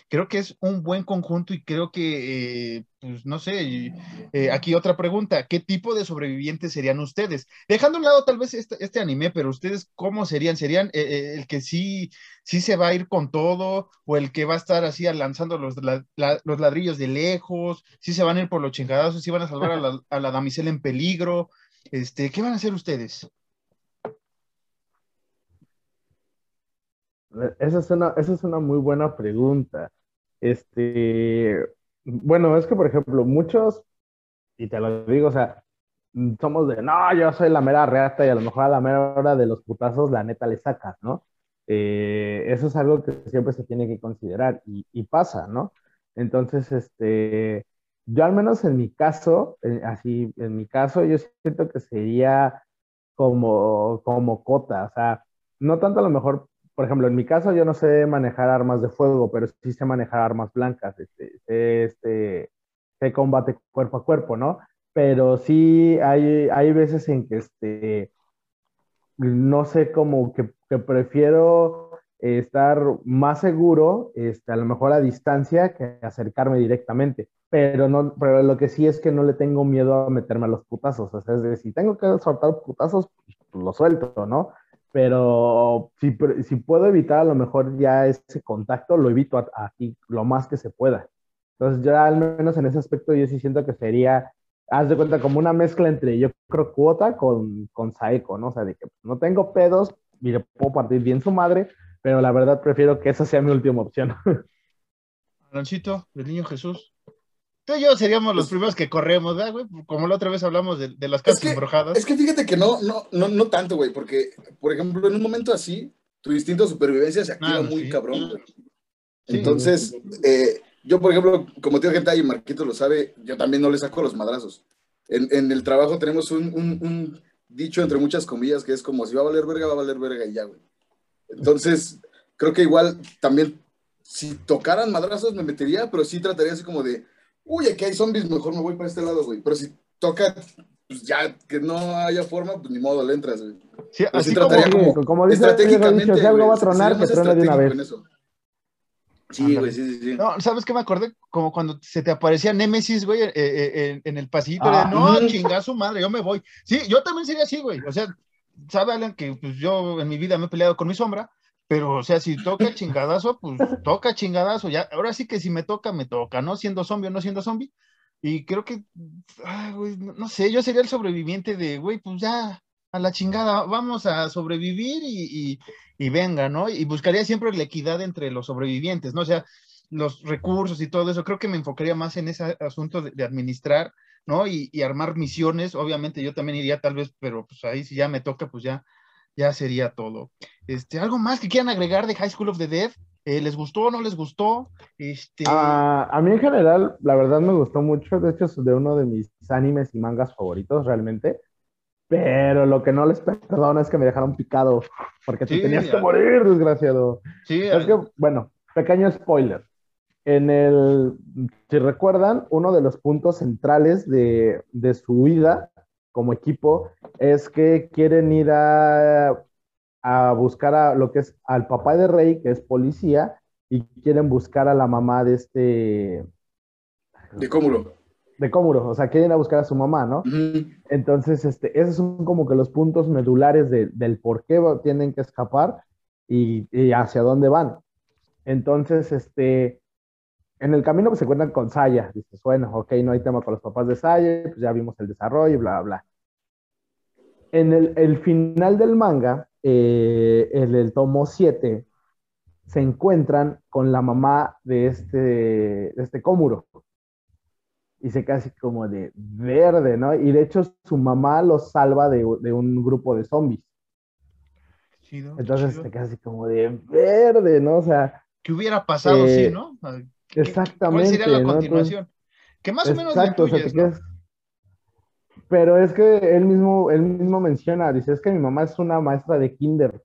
Creo que es un buen conjunto y creo que, eh, pues no sé, eh, aquí otra pregunta, ¿qué tipo de sobrevivientes serían ustedes? Dejando a un lado tal vez este, este anime, pero ustedes, ¿cómo serían? ¿Serían eh, el que sí, sí se va a ir con todo o el que va a estar así lanzando los, los ladrillos de lejos? ¿Sí se van a ir por los chingadazos? ¿Sí van a salvar a la, a la damisela en peligro? Este, ¿Qué van a hacer ustedes? Esa es una, esa es una muy buena pregunta. Este, bueno, es que, por ejemplo, muchos, y te lo digo, o sea, somos de, no, yo soy la mera reata y a lo mejor a la mera hora de los putazos, la neta le sacas, ¿no? Eh, eso es algo que siempre se tiene que considerar y, pasa, ¿no? Entonces, este, yo al menos en mi caso, así, en mi caso, yo siento que sería como, como cota, o sea, no tanto a lo mejor por ejemplo, en mi caso yo no sé manejar armas de fuego, pero sí sé manejar armas blancas, este, este, sé combate cuerpo a cuerpo, ¿no? Pero sí hay, hay veces en que este, no sé, como que, prefiero estar más seguro, este, a lo mejor a distancia, que acercarme directamente. Pero, no, pero lo que sí es que no le tengo miedo a meterme a los putazos. Es decir, si tengo que soltar putazos, pues lo suelto, ¿no? Pero si, si puedo evitar a lo mejor ya ese contacto, lo evito aquí lo más que se pueda. Entonces, ya al menos en ese aspecto, yo sí siento que sería, haz de cuenta, como una mezcla entre yo creo cuota con, con Saeco, ¿no? O sea, de que no tengo pedos y le puedo partir bien su madre, pero la verdad prefiero que esa sea mi última opción. Alancito, el niño Jesús. Tú y yo seríamos los pues primeros que corremos, ¿verdad, güey? Como la otra vez hablamos de, las casas es embrujadas. Es que fíjate que no, no, no, no tanto, güey, porque, por ejemplo, en un momento así, tu instinto de supervivencia se activa ah, muy cabrón, güey. Entonces, eh, yo, por ejemplo, como tío gente y Marquito lo sabe, yo también no le saco los madrazos. En, en el trabajo tenemos un, un, un, dicho entre muchas comillas que es como si va a valer verga, va a valer verga y ya, güey. Entonces, creo que igual también, si tocaran madrazos me metería, pero sí trataría así como de uy, aquí hay zombies, mejor me voy para este lado, güey. Pero si toca, pues ya que no haya forma, pues ni modo, le entras, güey. Sí, así como, como, dice, estratégicamente, si algo va a tronar, que truene de una vez. Sí, güey, sí, sí, sí. No, ¿sabes qué me acordé? Como cuando se te aparecía Némesis, güey, eh, eh, en el pasito. Ah. no, chingazo madre, yo me voy. Sí, yo también sería así, güey. O sea, sabe Alan que pues, yo en mi vida me he peleado con mi sombra, pero, o sea, si toca chingadazo, pues toca chingadazo. Ya, ahora sí que si me toca, me toca, ¿no? Siendo zombie o no siendo zombie. Y creo que, no, sé, yo sería el sobreviviente de, güey, pues ya, a la chingada, vamos a sobrevivir y, y, venga, ¿no? Y buscaría siempre la equidad entre los sobrevivientes, ¿no? O sea, los recursos y todo eso. Creo que me enfocaría más en ese asunto de, administrar, ¿no? Y, armar misiones. Obviamente yo también iría tal vez, pero pues ahí si ya me toca, pues ya, ya sería todo. Este, ¿Algo más que quieran agregar de High School of the Dead? Eh, ¿Les gustó o no les gustó? Este... Ah, a mí en general, la verdad me gustó mucho. De hecho, es de uno de mis animes y mangas favoritos realmente. Pero lo que no les perdono es que me dejaron picado, porque te tenías que morir, desgraciado. Sí, es que, bueno, pequeño spoiler. En el, si recuerdan, uno de los puntos centrales de, de su vida como equipo es que quieren ir a, a buscar a lo que es al papá de Rey, que es policía, y quieren buscar a la mamá de este... De Cómulo de Cómuro, o sea, quieren ir a buscar a su mamá, ¿no? Entonces, este, esos son como que los puntos medulares del por qué tienen que escapar y, hacia dónde van. Entonces, este, en el camino pues, se encuentran con Saya, dices, bueno, ok, no hay tema con los papás de Saya, pues ya vimos el desarrollo y bla, bla, bla. En el, final del manga, eh, en el tomo 7, se encuentran con la mamá de este, de este Cómuro y se casi como de verde, ¿no? Y de hecho su mamá lo salva de, un grupo de zombies. Entonces se casi como de verde, ¿no? O sea... ¿Qué hubiera pasado, sí, no? Exactamente. ¿Cuál sería la continuación? que más o menos exacto, o sea, Pero es que él mismo, él mismo menciona, dice, es que mi mamá es una maestra de kinder.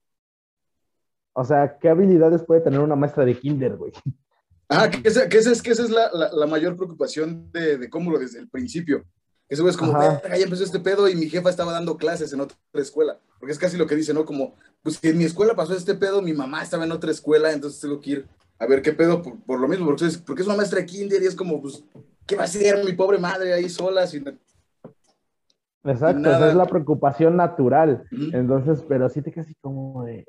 O sea, ¿qué habilidades puede tener una maestra de kinder, güey? Ah, que esa, que es, que esa es la, la, mayor preocupación de, de Cómulo desde el principio. Eso es como, ya empezó este pedo y mi jefa estaba dando clases en otra escuela. Porque es casi lo que dice, ¿no? Como, pues si en mi escuela pasó este pedo, mi mamá estaba en otra escuela, entonces tengo que ir a ver qué pedo por, lo mismo. Porque es, porque es una maestra de kinder y es como, pues, ¿qué va a hacer mi pobre madre ahí sola? Sin... Exacto, esa es la preocupación natural. Entonces, pero sí te casi como de,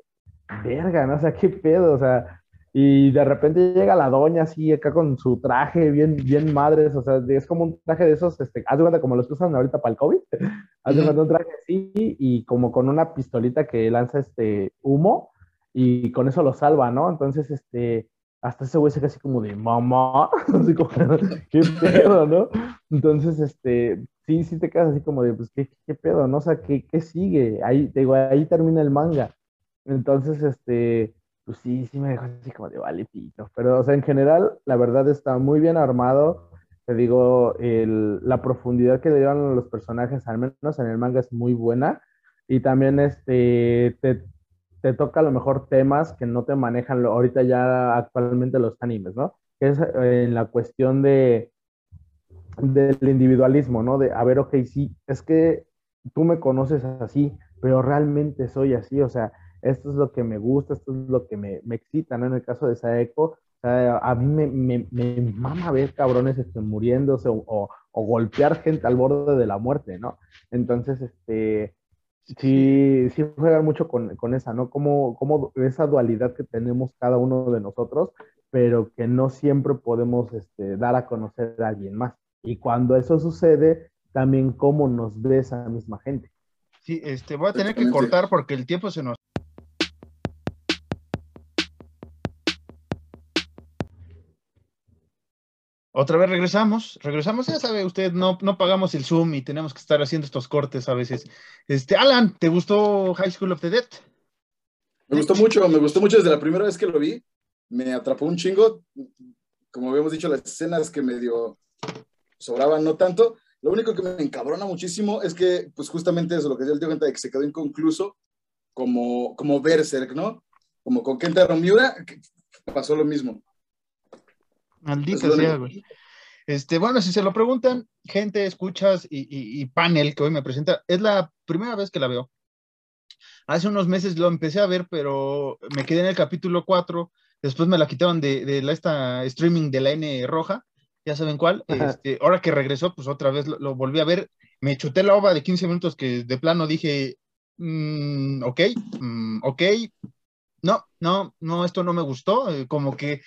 verga, ¿no? O sea, ¿qué pedo? O sea, y de repente llega la doña así acá con su traje bien, bien madres, o sea, es como un traje de esos, este, haz de cuenta como los que usan ahorita para el COVID, haz de cuenta un traje así y como con una pistolita que lanza este humo y con eso lo salva, ¿no? Entonces, este, hasta ese güey se así como de mamá, así como, qué pedo, ¿no? Entonces, este, sí, sí te quedas así como de, pues, ¿qué, qué pedo, no? O sea, ¿qué, qué sigue? Ahí, digo, ahí termina el manga. Entonces, este, pues sí, sí me dejó así como de vale pito. Pero, o sea, en general, la verdad está muy bien armado. Te digo, la profundidad que le dieron a los personajes, al menos en el manga, es muy buena. Y también este, te, te toca a lo mejor temas que no te manejan ahorita ya actualmente los animes, ¿no? Es eh, en la cuestión de del individualismo, ¿no? De, a ver, ok, sí, es que tú me conoces así, pero realmente soy así, o sea, esto es lo que me gusta, esto es lo que me, me excita, ¿no? En el caso de Saeko, a mí me, me, me, mama ver cabrones este, muriéndose o, o, golpear gente al borde de la muerte, ¿no? Entonces, este, sí, sí juegan mucho con, con esa, ¿no? Como, como esa dualidad que tenemos cada uno de nosotros, pero que no siempre podemos este, dar a conocer a alguien más. Y cuando eso sucede, también cómo nos ve esa misma gente. Sí, este, voy a tener que cortar porque el tiempo se nos Otra vez regresamos, regresamos, ya sabe usted, no, no pagamos el Zoom y tenemos que estar haciendo estos cortes a veces. Este, Alan, ¿te gustó High School of the Dead? Me gustó mucho, me gustó mucho desde la primera vez que lo vi. Me atrapó un chingo. Como habíamos dicho, las escenas que medio sobraban no tanto. Lo único que me encabrona muchísimo es que, pues justamente eso, lo que ya el tío cuenta de que se quedó inconcluso, como, como Berserk, ¿no? Como con Kenta Romiura, pasó lo mismo. Maldita sea, güey. Este, bueno, si se lo preguntan, gente, escuchas y, panel que hoy me presenta, es la primera vez que la veo. Hace unos meses lo empecé a ver, pero me quedé en el capítulo 4. Después me la quitaron de, la, esta streaming de la N roja, ya saben cuál. Este, ahora que regresó, pues otra vez lo, volví a ver. Me chuté la ova de 15 minutos que de plano dije, mm, ok, mm, ok, no, no, no, esto no me gustó. Eh, como que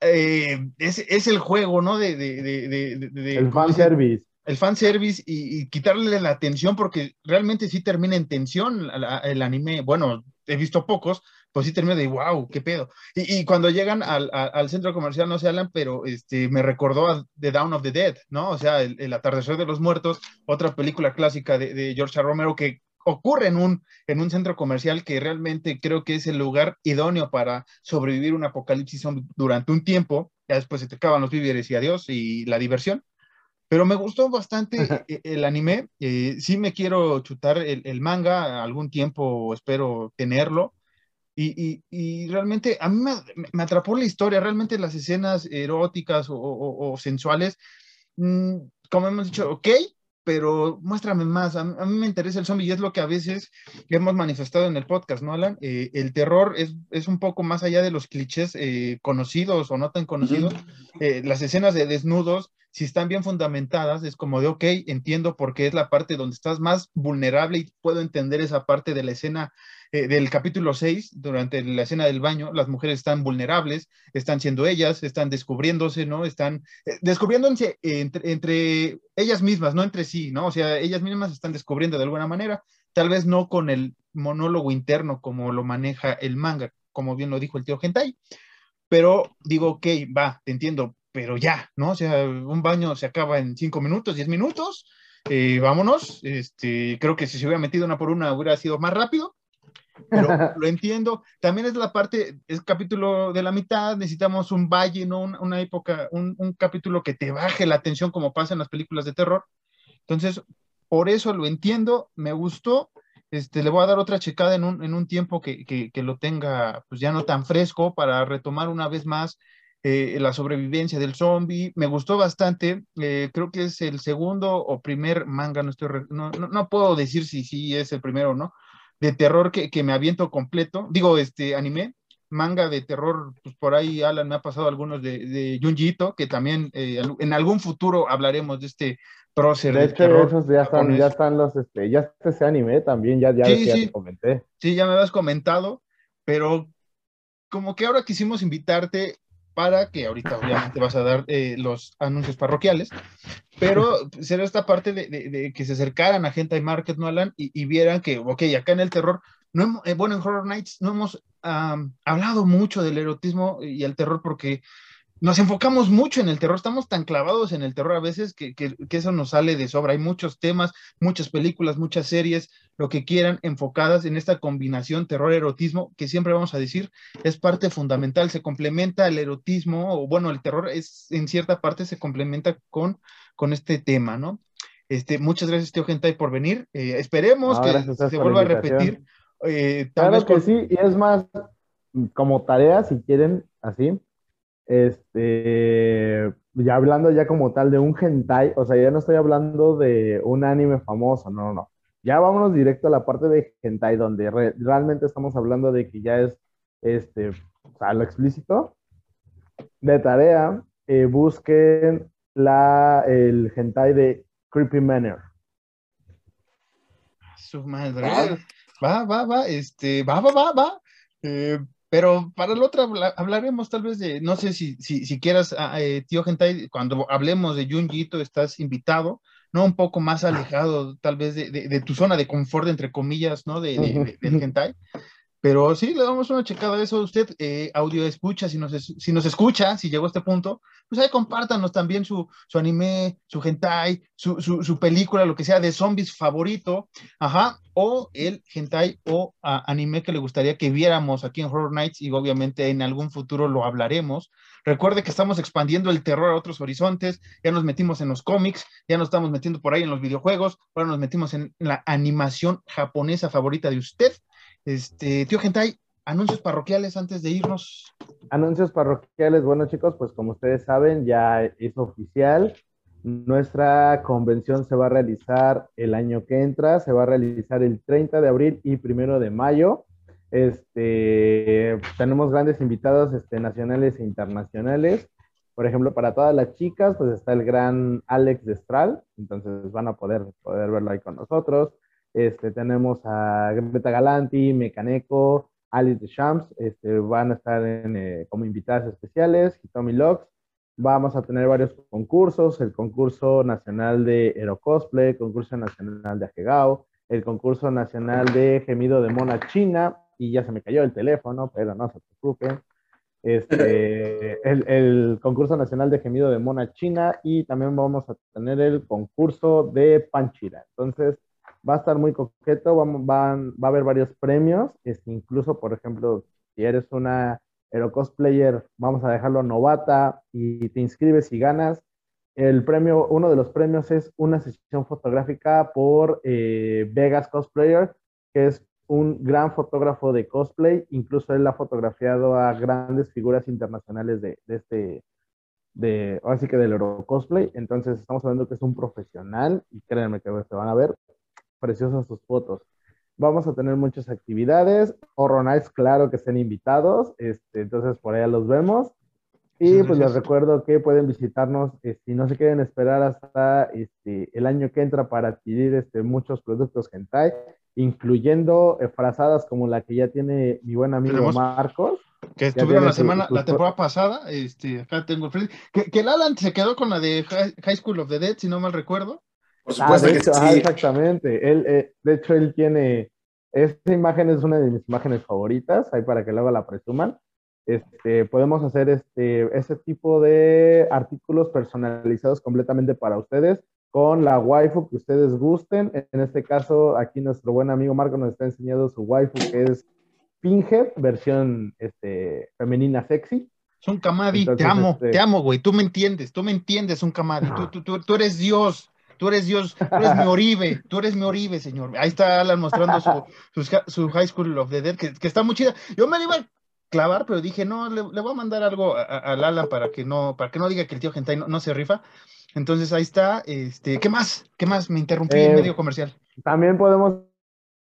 eh, es, el juego, ¿no? De, de, de, el fanservice. El fanservice y, y quitarle la atención porque realmente sí termina en tensión el anime. Bueno, he visto pocos, pues sí termino de, wow, qué pedo. Y, cuando llegan al, al, centro comercial no se hablan, pero este, me recordó a The Down of the Dead, ¿no? O sea, el, atardecer de los muertos, otra película clásica de, de George Romero que ocurre en un, en un centro comercial que realmente creo que es el lugar idóneo para sobrevivir un apocalipsis durante un tiempo. Ya después se te acaban los víveres y adiós y la diversión. Pero me gustó bastante e, el anime. Eh, sí me quiero chutar el, manga, algún tiempo espero tenerlo. Y, y, realmente a mí me, atrapó la historia, realmente las escenas eróticas o, sensuales, mm, como hemos dicho, ok, pero muéstrame más. A, mí me interesa el zombie y es lo que a veces hemos manifestado en el podcast, ¿no, Alan? Eh, el terror es, es, un poco más allá de los clichés eh, conocidos o no tan conocidos. Eh, las escenas de desnudos, si están bien fundamentadas, es como de, ok, entiendo por qué es la parte donde estás más vulnerable y puedo entender esa parte de la escena eh, del capítulo 6, durante la escena del baño, las mujeres están vulnerables, están siendo ellas, están descubriéndose, ¿no? Están eh, descubriéndose entre, ellas mismas, no entre sí, ¿no? O sea, ellas mismas están descubriendo de alguna manera, tal vez no con el monólogo interno como lo maneja el manga, como bien lo dijo el tío Gentai, pero digo, ok, va, te entiendo, pero ya, ¿no? O sea, un baño se acaba en cinco minutos, diez minutos, eh, vámonos. Este, creo que si se hubiera metido una por una hubiera sido más rápido, pero lo entiendo. También es la parte, es capítulo de la mitad, necesitamos un valle, ¿no? Una, época, un, capítulo que te baje la atención como pasa en las películas de terror. Entonces, por eso lo entiendo, me gustó. Este, le voy a dar otra checada en un, en un tiempo que, que, lo tenga pues ya no tan fresco para retomar una vez más eh, la sobrevivencia del zombie. Me gustó bastante. Eh, creo que es el segundo o primer manga, no, estoy, no, no, no, puedo decir si sí es el primero o no, de terror que, que, me aviento completo. Digo, este anime, manga de terror, pues por ahí Alan me ha pasado algunos de, de Junjiito, que también eh, en algún futuro hablaremos de este prócer. De hecho, esos ya están, ya están los, este, ya está ese anime también, ya, ya, te comenté. Sí, ya me habías comentado, pero como que ahora quisimos invitarte para que ahorita obviamente vas a dar eh, los anuncios parroquiales, pero será esta parte de, que se acercaran a gente de Market Nolan y, y, vieran que, ok, acá en el terror, no eh, bueno, en Horror Nights no hemos hablado mucho del erotismo y el terror porque nos enfocamos mucho en el terror, estamos tan clavados en el terror a veces que, que, eso nos sale de sobra. Hay muchos temas, muchas películas, muchas series, lo que quieran, enfocadas en esta combinación terror-erotismo, que siempre vamos a decir es parte fundamental, se complementa el erotismo, o bueno, el terror es en cierta parte se complementa con, con este tema, ¿no? Este, muchas gracias, tío Gentai, por venir. Eh, esperemos que se vuelva a repetir. Eh, claro que sí, y es más, como tarea, si quieren, así, este, ya hablando ya como tal de un hentai, o sea, ya no estoy hablando de un anime famoso, no, no, no. Ya vámonos directo a la parte de hentai, donde realmente estamos hablando de que ya es, este, o sea, lo explícito. De tarea, eh, busquen la, el hentai de Creepy Manor. Su madre. Va, va, va, este, va, va, va, va. Eh, pero para el otro hablaremos tal vez de, no sé si, si, si quieras, ah, eh, tío Gentai, cuando hablemos de Junjito estás invitado, ¿no? Un poco más alejado tal vez de, de, tu zona de confort, entre comillas, ¿no? De, de, del Gentai. Pero sí, le damos una checada a eso. Usted, eh, audio escucha, si nos, si nos escucha, si llegó a este punto, pues ahí compártanos también su, su anime, su hentai, su, su, película, lo que sea de zombies favorito, ajá, o el hentai o anime que le gustaría que viéramos aquí en Horror Nights y obviamente en algún futuro lo hablaremos. Recuerde que estamos expandiendo el terror a otros horizontes, ya nos metimos en los cómics, ya nos estamos metiendo por ahí en los videojuegos, ahora nos metimos en la animación japonesa favorita de usted este, tío Gentai, anuncios parroquiales antes de irnos. Anuncios parroquiales, bueno chicos, pues como ustedes saben, ya es oficial. Nuestra convención se va a realizar el año que entra, se va a realizar el 30 de abril y primero de mayo. Este, tenemos grandes invitados este, nacionales e internacionales. Por ejemplo, para todas las chicas, pues está el gran Alex Destral, entonces van a poder, poder verlo ahí con nosotros. Este, tenemos a Greta Galanti, Mecaneco, Alice de Champs, este, van a estar eh, como invitadas especiales, Tommy Locks. Vamos a tener varios concursos, el concurso nacional de Hero Cosplay, concurso nacional de Ajegao, el concurso nacional de Gemido de Mona China y ya se me cayó el teléfono, pero no se preocupen. Este, el, el, concurso nacional de gemido de Mona China y también vamos a tener el concurso de Panchira. Entonces, va a estar muy coqueto, vamos, van, va a haber varios premios, este, incluso, por ejemplo, si eres una Hero Cosplayer, vamos a dejarlo novata y te inscribes y ganas. El premio, uno de los premios es una sesión fotográfica por eh, Vegas Cosplayer, que es un gran fotógrafo de cosplay, incluso él ha fotografiado a grandes figuras internacionales de, de este, de, así que del Euro Cosplay, entonces estamos hablando que es un profesional y créanme que se van a ver preciosas sus fotos. Vamos a tener muchas actividades, Horror Nights, claro que estén invitados, este, entonces por allá los vemos. Y pues les recuerdo que pueden visitarnos si este, no se quieren esperar hasta este, el año que entra para adquirir este, muchos productos hentai incluyendo eh, frazadas como la que ya tiene mi buen amigo Marcos. Que estuvieron la semana, la temporada pasada, este, acá tengo el que, que el Alan se quedó con la de High School of the Dead, si no mal recuerdo. Por ah, supuesto que sí. exactamente. Él, eh, de hecho, él tiene, esta imagen es una de mis imágenes favoritas, ahí para que luego la presuman. Este, podemos hacer este, ese tipo de artículos personalizados completamente para ustedes con la waifu que ustedes gusten. En este caso, aquí nuestro buen amigo Marco nos está enseñando su waifu que es Pinhead, versión este, femenina sexy. Es un Kamadi, te amo, este te amo, güey. Tú me entiendes, tú me entiendes, un Kamadi. Tú, tú, tú, eres Dios, tú eres Dios, tú eres mi Oribe, tú eres mi Oribe, señor. Ahí está Alan mostrando su, su, High School of the Dead, que, que, está muy chida. Yo me iba a clavar, pero dije, no, le, voy a mandar algo al Alan para que no, para que no diga que el tío Gentai no, no se rifa. Entonces ahí está. Este, ¿Qué más? ¿Qué más? Me interrumpí en eh, medio comercial. También podemos,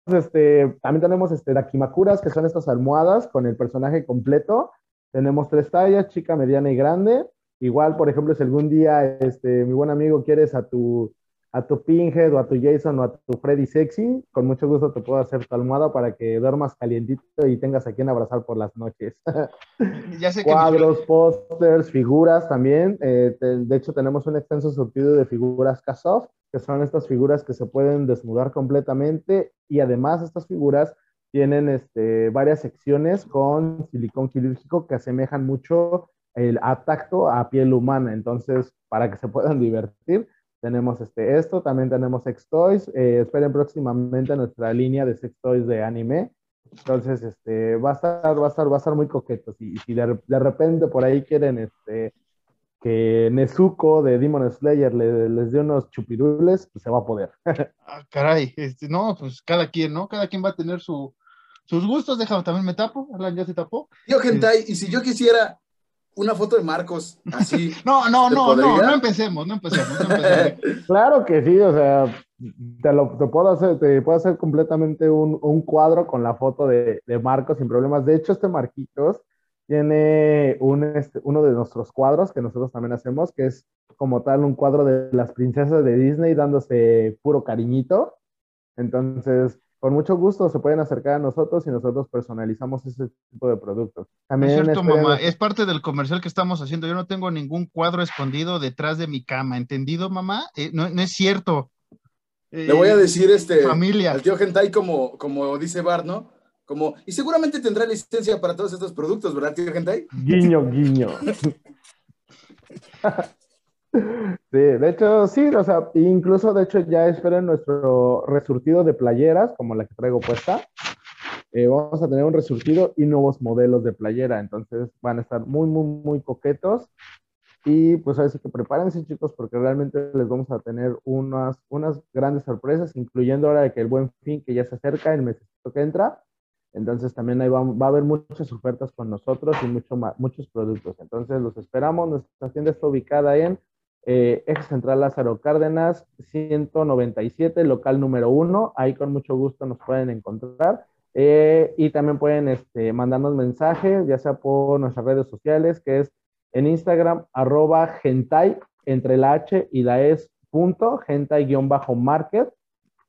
este, también tenemos este, Dakimakuras, que son estas almohadas con el personaje completo. Tenemos tres tallas, chica, mediana y grande. Igual, por ejemplo, si algún día este, mi buen amigo quieres a tu a tu Pinhead o a tu Jason o a tu Freddy Sexy, con mucho gusto te puedo hacer tu almohada para que duermas calientito y tengas a quien abrazar por las noches. Ya sé Cuadros, pósters, figuras también. Eh, de hecho, tenemos un extenso surtido de figuras Kasoft, que son estas figuras que se pueden desnudar completamente y además estas figuras tienen este, varias secciones con silicón quirúrgico que asemejan mucho el a tacto a piel humana. Entonces, para que se puedan divertir, tenemos este, esto, también tenemos sex toys. Eh, esperen próximamente nuestra línea de sex toys de anime. Entonces, este, va a estar, va a estar, va a estar muy coqueto. Si, si de, repente por ahí quieren este, que Nezuko de Demon Slayer les dé unos chupirules, pues se va a poder. ah, caray, este, no, pues cada quien, ¿no? Cada quien va a tener su, sus gustos. Déjame, también me tapo. Alan ya se tapó. Yo, Gentai, y si yo quisiera una foto de Marcos, así. no, no, no, no, no empecemos, no empecemos, claro que sí, o sea, te lo te puedo hacer, te puedo hacer completamente un, un cuadro con la foto de, de, Marcos sin problemas. De hecho, este Marquitos tiene un, este, uno de nuestros cuadros que nosotros también hacemos, que es como tal un cuadro de las princesas de Disney dándose puro cariñito. Entonces, con mucho gusto se pueden acercar a nosotros y nosotros personalizamos ese tipo de productos. También es cierto, mamá, es parte del comercial que estamos haciendo. Yo no tengo ningún cuadro escondido detrás de mi cama, ¿entendido, mamá? Eh, no, es cierto. Le voy a decir este familia. al tío Gentai como, como dice Bar, ¿no? Como, y seguramente tendrá licencia para todos estos productos, ¿verdad, tío Gentai? Guiño, guiño. Sí, de hecho, sí, o sea, incluso de hecho ya esperen nuestro resurtido de playeras, como la que traigo puesta. Eh, vamos a tener un resurtido y nuevos modelos de playera, entonces van a estar muy, muy, muy coquetos. Y pues así que prepárense chicos porque realmente les vamos a tener unas, unas grandes sorpresas, incluyendo ahora de que el buen fin que ya se acerca, el mes que entra. Entonces también ahí va, va, a haber muchas ofertas con nosotros y mucho muchos productos. Entonces los esperamos. Nuestra tienda está ubicada en eh, Eje Central Lázaro Cárdenas, 197, local número 1. Ahí con mucho gusto nos pueden encontrar. Eh, y también pueden este, mandarnos mensajes, ya sea por nuestras redes sociales, que es en Instagram, arroba gentai, entre la H y la S, punto, gentai-market.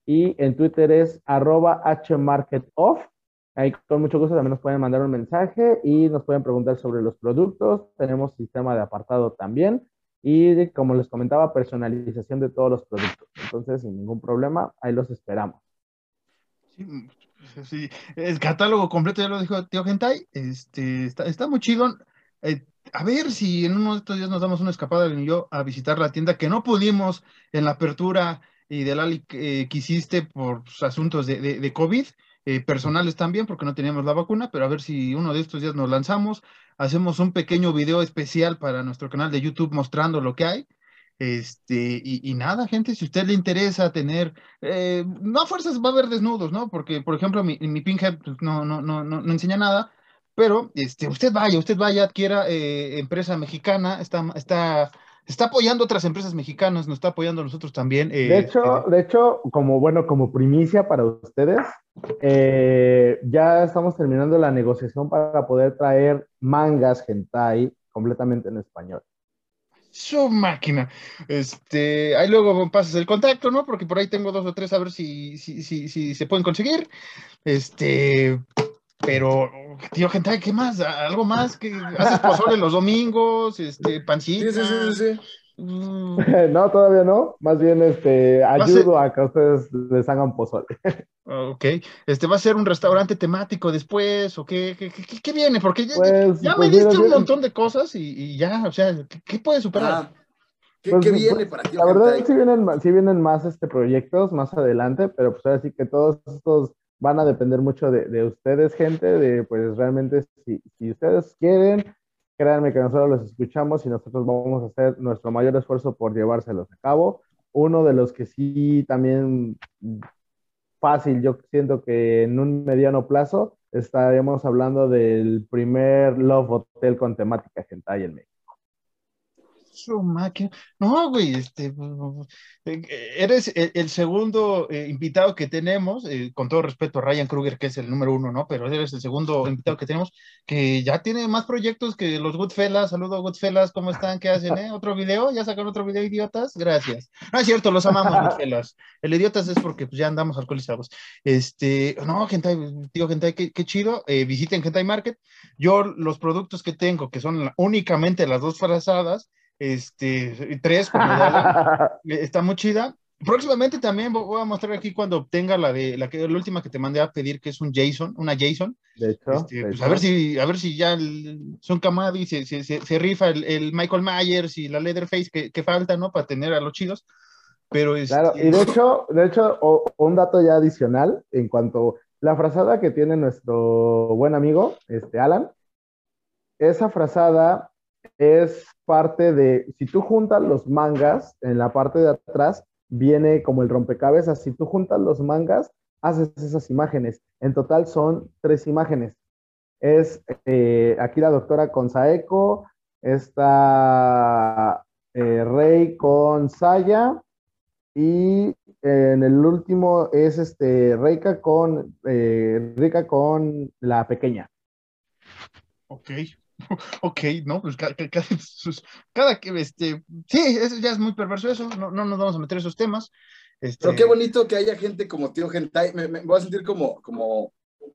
Y en Twitter es arroba hmarketoff. Ahí con mucho gusto también nos pueden mandar un mensaje y nos pueden preguntar sobre los productos. Tenemos sistema de apartado también y como les comentaba, personalización de todos los productos. Entonces, sin ningún problema, ahí los esperamos. Sí, Sí, el catálogo completo ya lo dijo Tío Gentai, este, está, está muy chido. Eh, a ver si en uno de estos días nos damos una escapada y yo a visitar la tienda que no pudimos en la apertura y del Ali que hiciste por asuntos de, de, COVID, eh, personales también, porque no teníamos la vacuna, pero a ver si uno de estos días nos lanzamos, hacemos un pequeño video especial para nuestro canal de YouTube mostrando lo que hay. Este, y, nada, gente, si a usted le interesa tener, eh, no a fuerzas va a haber desnudos, ¿no? Porque, por ejemplo, mi, mi Pinhead pues, no, no, no, no, no enseña nada, pero este, usted vaya, usted vaya, adquiera eh, empresa mexicana, está, está, está apoyando otras empresas mexicanas, nos está apoyando a nosotros también. Eh, de hecho, eh, de hecho, como bueno, como primicia para ustedes, ya estamos terminando la negociación para poder traer mangas hentai completamente en español. Su máquina. Este, ahí luego pasas el contacto, ¿no? Porque por ahí tengo dos o tres a ver si, si, si, si se pueden conseguir. Este, pero, tío, gente, ¿qué más? ¿Algo más? que ¿Haces pozole los domingos? Este, pancita. Sí, sí, sí, mm. No, todavía no. Más bien, este, ayudo a, que ustedes les hagan pozole. Ok. Este, ¿va a ser un restaurante temático después? ¿O qué, qué, qué, viene? Porque ya, pues, me pues, diste un montón de cosas y, ya, o sea, ¿qué, puede superar? Ah, ¿Qué, pues, viene para ti? La verdad, sí vienen, sí vienen más este, proyectos más adelante, pero pues ahora sí que todos estos van a depender mucho de, ustedes, gente, de pues realmente si, si, ustedes quieren, créanme que nosotros los escuchamos y nosotros vamos a hacer nuestro mayor esfuerzo por llevárselos a cabo. Uno de los que sí también fácil, yo siento que en un mediano plazo estaremos hablando del primer Love Hotel con temática hentai en México su máquina. No, güey, este, eh, eres el, segundo eh, invitado que tenemos, eh, con todo respeto a Ryan Kruger, que es el número uno, ¿no? Pero eres el segundo invitado que tenemos, que ya tiene más proyectos que los Goodfellas. Saludos, Goodfellas, ¿cómo están? ¿Qué hacen, eh? ¿Otro video? ¿Ya sacaron otro video, idiotas? Gracias. No es cierto, los amamos, Goodfellas. El idiotas es porque pues, ya andamos alcoholizados. Este, no, gente, tío, gente, qué, qué chido. visiten Gentai Market. Yo, los productos que tengo, que son únicamente las dos frazadas, este, tres, como está muy chida. Próximamente también voy a mostrar aquí cuando obtenga la de la, que, la última que te mandé a pedir, que es un Jason, una Jason. De hecho, este, pues a ver si, a ver si ya son Kamadi se, se, se, rifa el, Michael Myers y la Leatherface que, que falta, ¿no? Para tener a los chidos. Pero es, claro, y de hecho, de hecho, un dato ya adicional en cuanto la frazada que tiene nuestro buen amigo, este Alan, esa frazada es parte de, si tú juntas los mangas, en la parte de atrás viene como el rompecabezas, si tú juntas los mangas, haces esas imágenes. En total son tres imágenes. Es eh, aquí la doctora con Saeko, está eh, Rey con Saya y en el último es este Reika con eh, con la pequeña. Ok, ok, ¿no? Pues cada, que, este, sí, eso ya es muy perverso eso, no, no nos vamos a meter esos temas. Este... Pero qué bonito que haya gente como tío Gentai, me, voy a sentir como, como,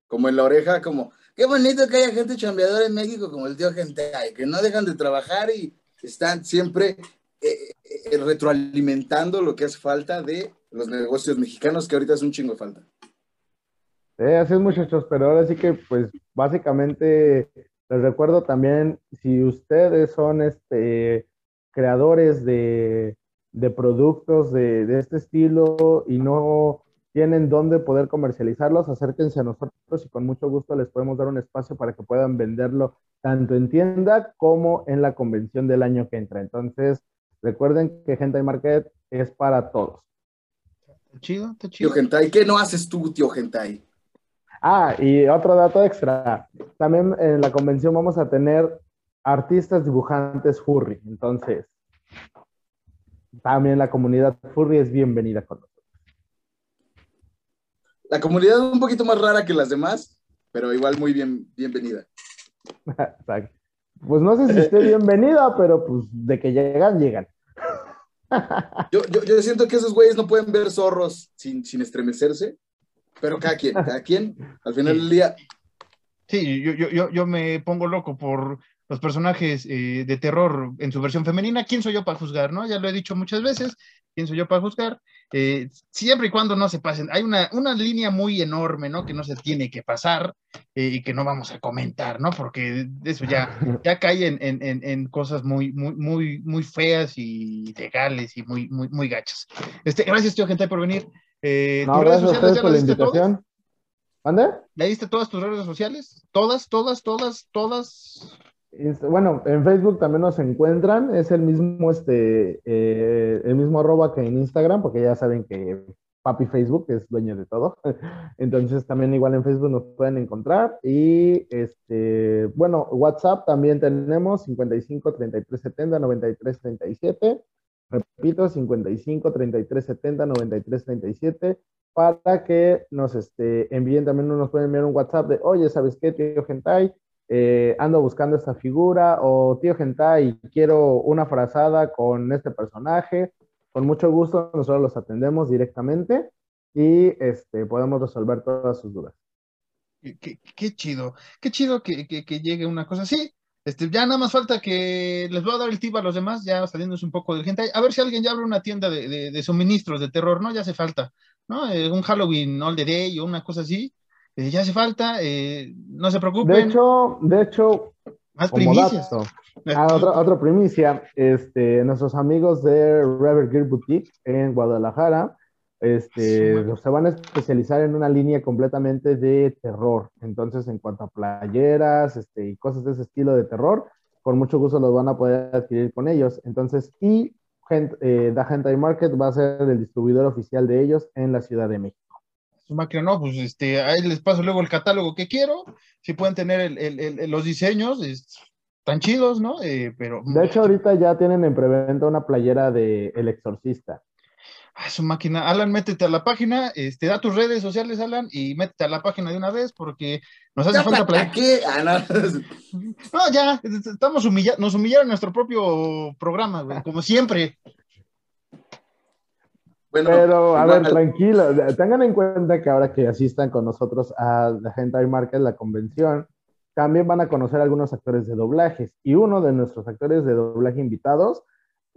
como en la oreja, como, qué bonito que haya gente chambeadora en México como el tío Gentai, que no dejan de trabajar y están siempre eh, eh, retroalimentando lo que hace falta de los negocios mexicanos, que ahorita es un chingo de falta. así es, muchachos, pero ahora sí que, pues, básicamente les recuerdo también, si ustedes son este, creadores de, productos de, este estilo y no tienen dónde poder comercializarlos, acérquense a nosotros y con mucho gusto les podemos dar un espacio para que puedan venderlo tanto en tienda como en la convención del año que entra. Entonces, recuerden que Gentai Market es para todos. Chido, está chido. Tío Gentai, ¿qué no haces tú, tío Gentai? Ah, y otro dato extra. También en la convención vamos a tener artistas dibujantes furry. Entonces, también la comunidad furry es bienvenida con nosotros. La comunidad es un poquito más rara que las demás, pero igual muy bien, bienvenida. Exacto. Pues no sé si esté bienvenida, pero pues de que llegan, llegan. Yo, yo, siento que esos güeyes no pueden ver zorros sin, sin estremecerse pero cada quien, cada quien, al final del día. Sí, yo, yo, yo, me pongo loco por los personajes eh, de terror en su versión femenina. ¿Quién soy yo para juzgar, no? Ya lo he dicho muchas veces. ¿Quién soy yo para juzgar? eh, siempre y cuando no se pasen. Hay una, una línea muy enorme, ¿no? Que no se tiene que pasar eh, y que no vamos a comentar, ¿no? Porque eso ya, ya cae en, en, en, cosas muy, muy, muy, muy feas y legales y muy, muy, muy gachas. Este, gracias, tío, gente, por venir. Eh, no, gracias a ustedes por la invitación. ¿Mande? ¿Leíste todas tus redes sociales? ¿Todas, todas, todas, todas? bueno, en Facebook también nos encuentran, es el mismo, este, eh, el mismo arroba que en Instagram, porque ya saben que Papi Facebook es dueño de todo. Entonces también igual en Facebook nos pueden encontrar. Y este, bueno, WhatsApp también tenemos 55 33 70 93 37. Repito, 55 33 70 93 37 para que nos este, envíen también, nos pueden enviar un WhatsApp de, oye, ¿sabes qué, tío Gentai? Eh, ando buscando esta figura o tío Gentai, quiero una frazada con este personaje. Con mucho gusto nosotros los atendemos directamente y este, podemos resolver todas sus dudas. Qué, chido, qué chido que, que, llegue una cosa así. Este, ya nada más falta que les voy a dar el tip a los demás, ya saliéndose un poco de gente. A ver si alguien ya abre una tienda de, de, suministros de terror, ¿no? Ya hace falta, ¿no? Eh, un Halloween all the day o una cosa así eh, ya hace falta, eh, no se preocupen. De hecho, de hecho, más primicias. Ah, otra, otra, primicia, este, nuestros amigos de Rever Gear Boutique en Guadalajara, este, se van a especializar en una línea completamente de terror. Entonces, en cuanto a playeras este, y cosas de ese estilo de terror, con mucho gusto los van a poder adquirir con ellos. Entonces, y eh, The Hentai Market va a ser el distribuidor oficial de ellos en la Ciudad de México su máquina, no, pues este, ahí les paso luego el catálogo que quiero, si pueden tener el, el, los diseños, tan chidos, ¿no? Eh, pero... De hecho, ahorita ya tienen en preventa una playera de El Exorcista. Ah, su máquina. Alan, métete a la página, este, da tus redes sociales, Alan, y métete a la página de una vez porque nos hace falta ¿Para qué? Ah, no. no. ya, estamos humillados, nos humillaron en nuestro propio programa, güey, como siempre. Pero, a ver, tranquilo, tengan en cuenta que ahora que asistan con nosotros a la Hentai Market, la convención, también van a conocer algunos actores de doblajes. Y uno de nuestros actores de doblaje invitados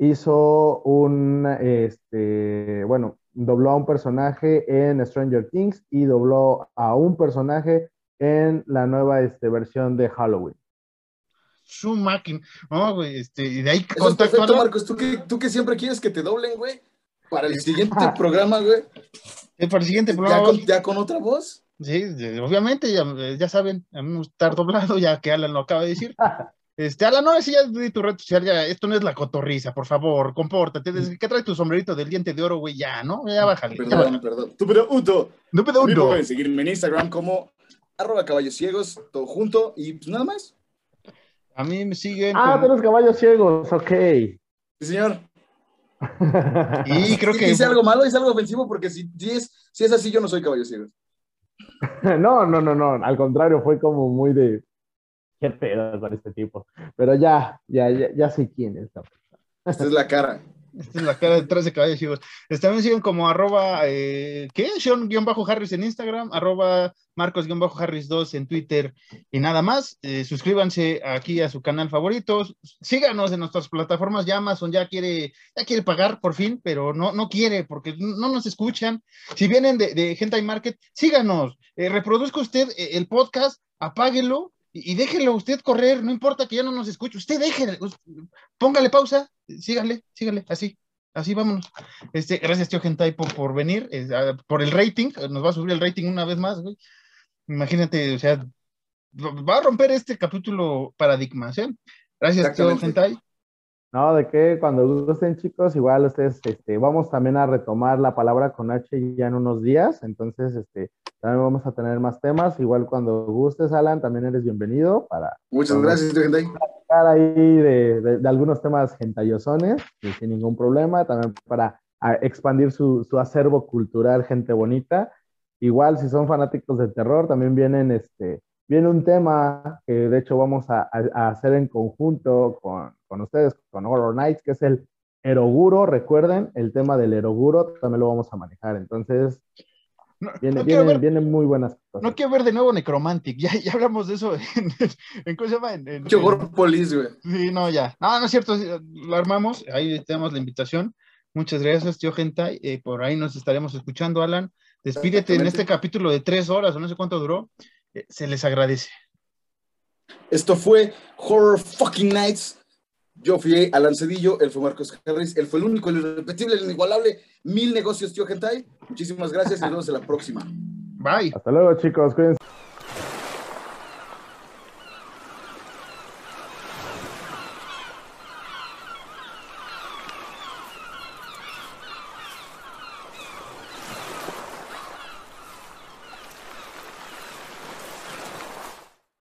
hizo un, este, bueno, dobló a un personaje en Stranger Things y dobló a un personaje en la nueva este, versión de Halloween. Su máquina. No, güey, este, y de ahí contacto. Marcos, ¿tú que, tú que siempre quieres que te doblen, güey. Para el siguiente programa, güey. para el siguiente programa. ¿Ya con, otra voz? Sí, obviamente, ya, ya, saben, a mí estar doblado, ya que Alan lo acaba de decir. Este, Alan, no, si ya di tu red social, ya, esto no es la cotorriza, por favor, compórtate. Desde que trae tu sombrerito del diente de oro, güey, ya, ¿no? Ya bájale. Perdón, perdón. Tú, pero Uto. No, pero Uto. Pueden seguirme en Instagram como arroba caballos ciegos, todo junto, y pues nada más. A mí me siguen. Ah, como... los caballos ciegos, ok. Sí, señor. Y creo que. Dice algo malo, dice algo ofensivo, porque si, es, si es así, yo no soy caballo ciego. No, no, no, no. Al contrario, fue como muy de. Qué pedo con este tipo. Pero ya, ya, ya, ya sé quién es esta persona. Esta es la cara. Esta es la cara detrás de caballos ciegos. También siguen como arroba, eh, ¿qué? Sean-Harris en Instagram, arroba Marcos-Harris2 en Twitter y nada más. Eh, suscríbanse aquí a su canal favorito. Síganos en nuestras plataformas. Ya Amazon ya quiere, ya quiere pagar por fin, pero no, no quiere porque no nos escuchan. Si vienen de, de Hentai Market, síganos. Eh, reproduzca usted eh, el podcast, apáguelo y, déjelo usted correr, no importa que ya no nos escuche, usted déjele, póngale pausa, sígale, sígale, así, así vámonos. Este, gracias, tío Gentai, por, por venir, ah, por el rating, nos va a subir el rating una vez más, güey. Imagínate, o sea, va a romper este capítulo paradigma, ¿sí? Gracias, tío Gentai. No, de que cuando gusten chicos, igual ustedes, este, vamos también a retomar la palabra con H ya en unos días, entonces, este, también vamos a tener más temas, igual cuando gustes, Alan, también eres bienvenido para... Muchas gracias, Gentai. ahí de, de, algunos temas gentayosones, sin ningún problema, también para expandir su, su acervo cultural, gente bonita. Igual, si son fanáticos del terror, también vienen este, viene un tema que de hecho vamos a, hacer en conjunto con, con, ustedes, con Horror Nights, que es el Eroguro. Recuerden, el tema del Eroguro también lo vamos a manejar. Entonces, viene, vienen, muy buenas cosas. No quiero ver de nuevo Necromantic, ya, ya hablamos de eso en, en ¿cómo se llama? En, güey. Sí, no, ya. No, no es cierto, lo armamos, ahí tenemos la invitación. Muchas gracias, tío Gentai. Eh, por ahí nos estaremos escuchando, Alan. Despídete en este capítulo de tres horas o no sé cuánto duró. Eh, se les agradece. Esto fue Horror Fucking Nights. Yo fui Alan Cedillo, él fue Marcos Harris, él fue el único, el irrepetible, el inigualable. Mil negocios, tío Gentai. Muchísimas gracias y nos vemos en la próxima. Bye. Hasta luego, chicos. Cuídense.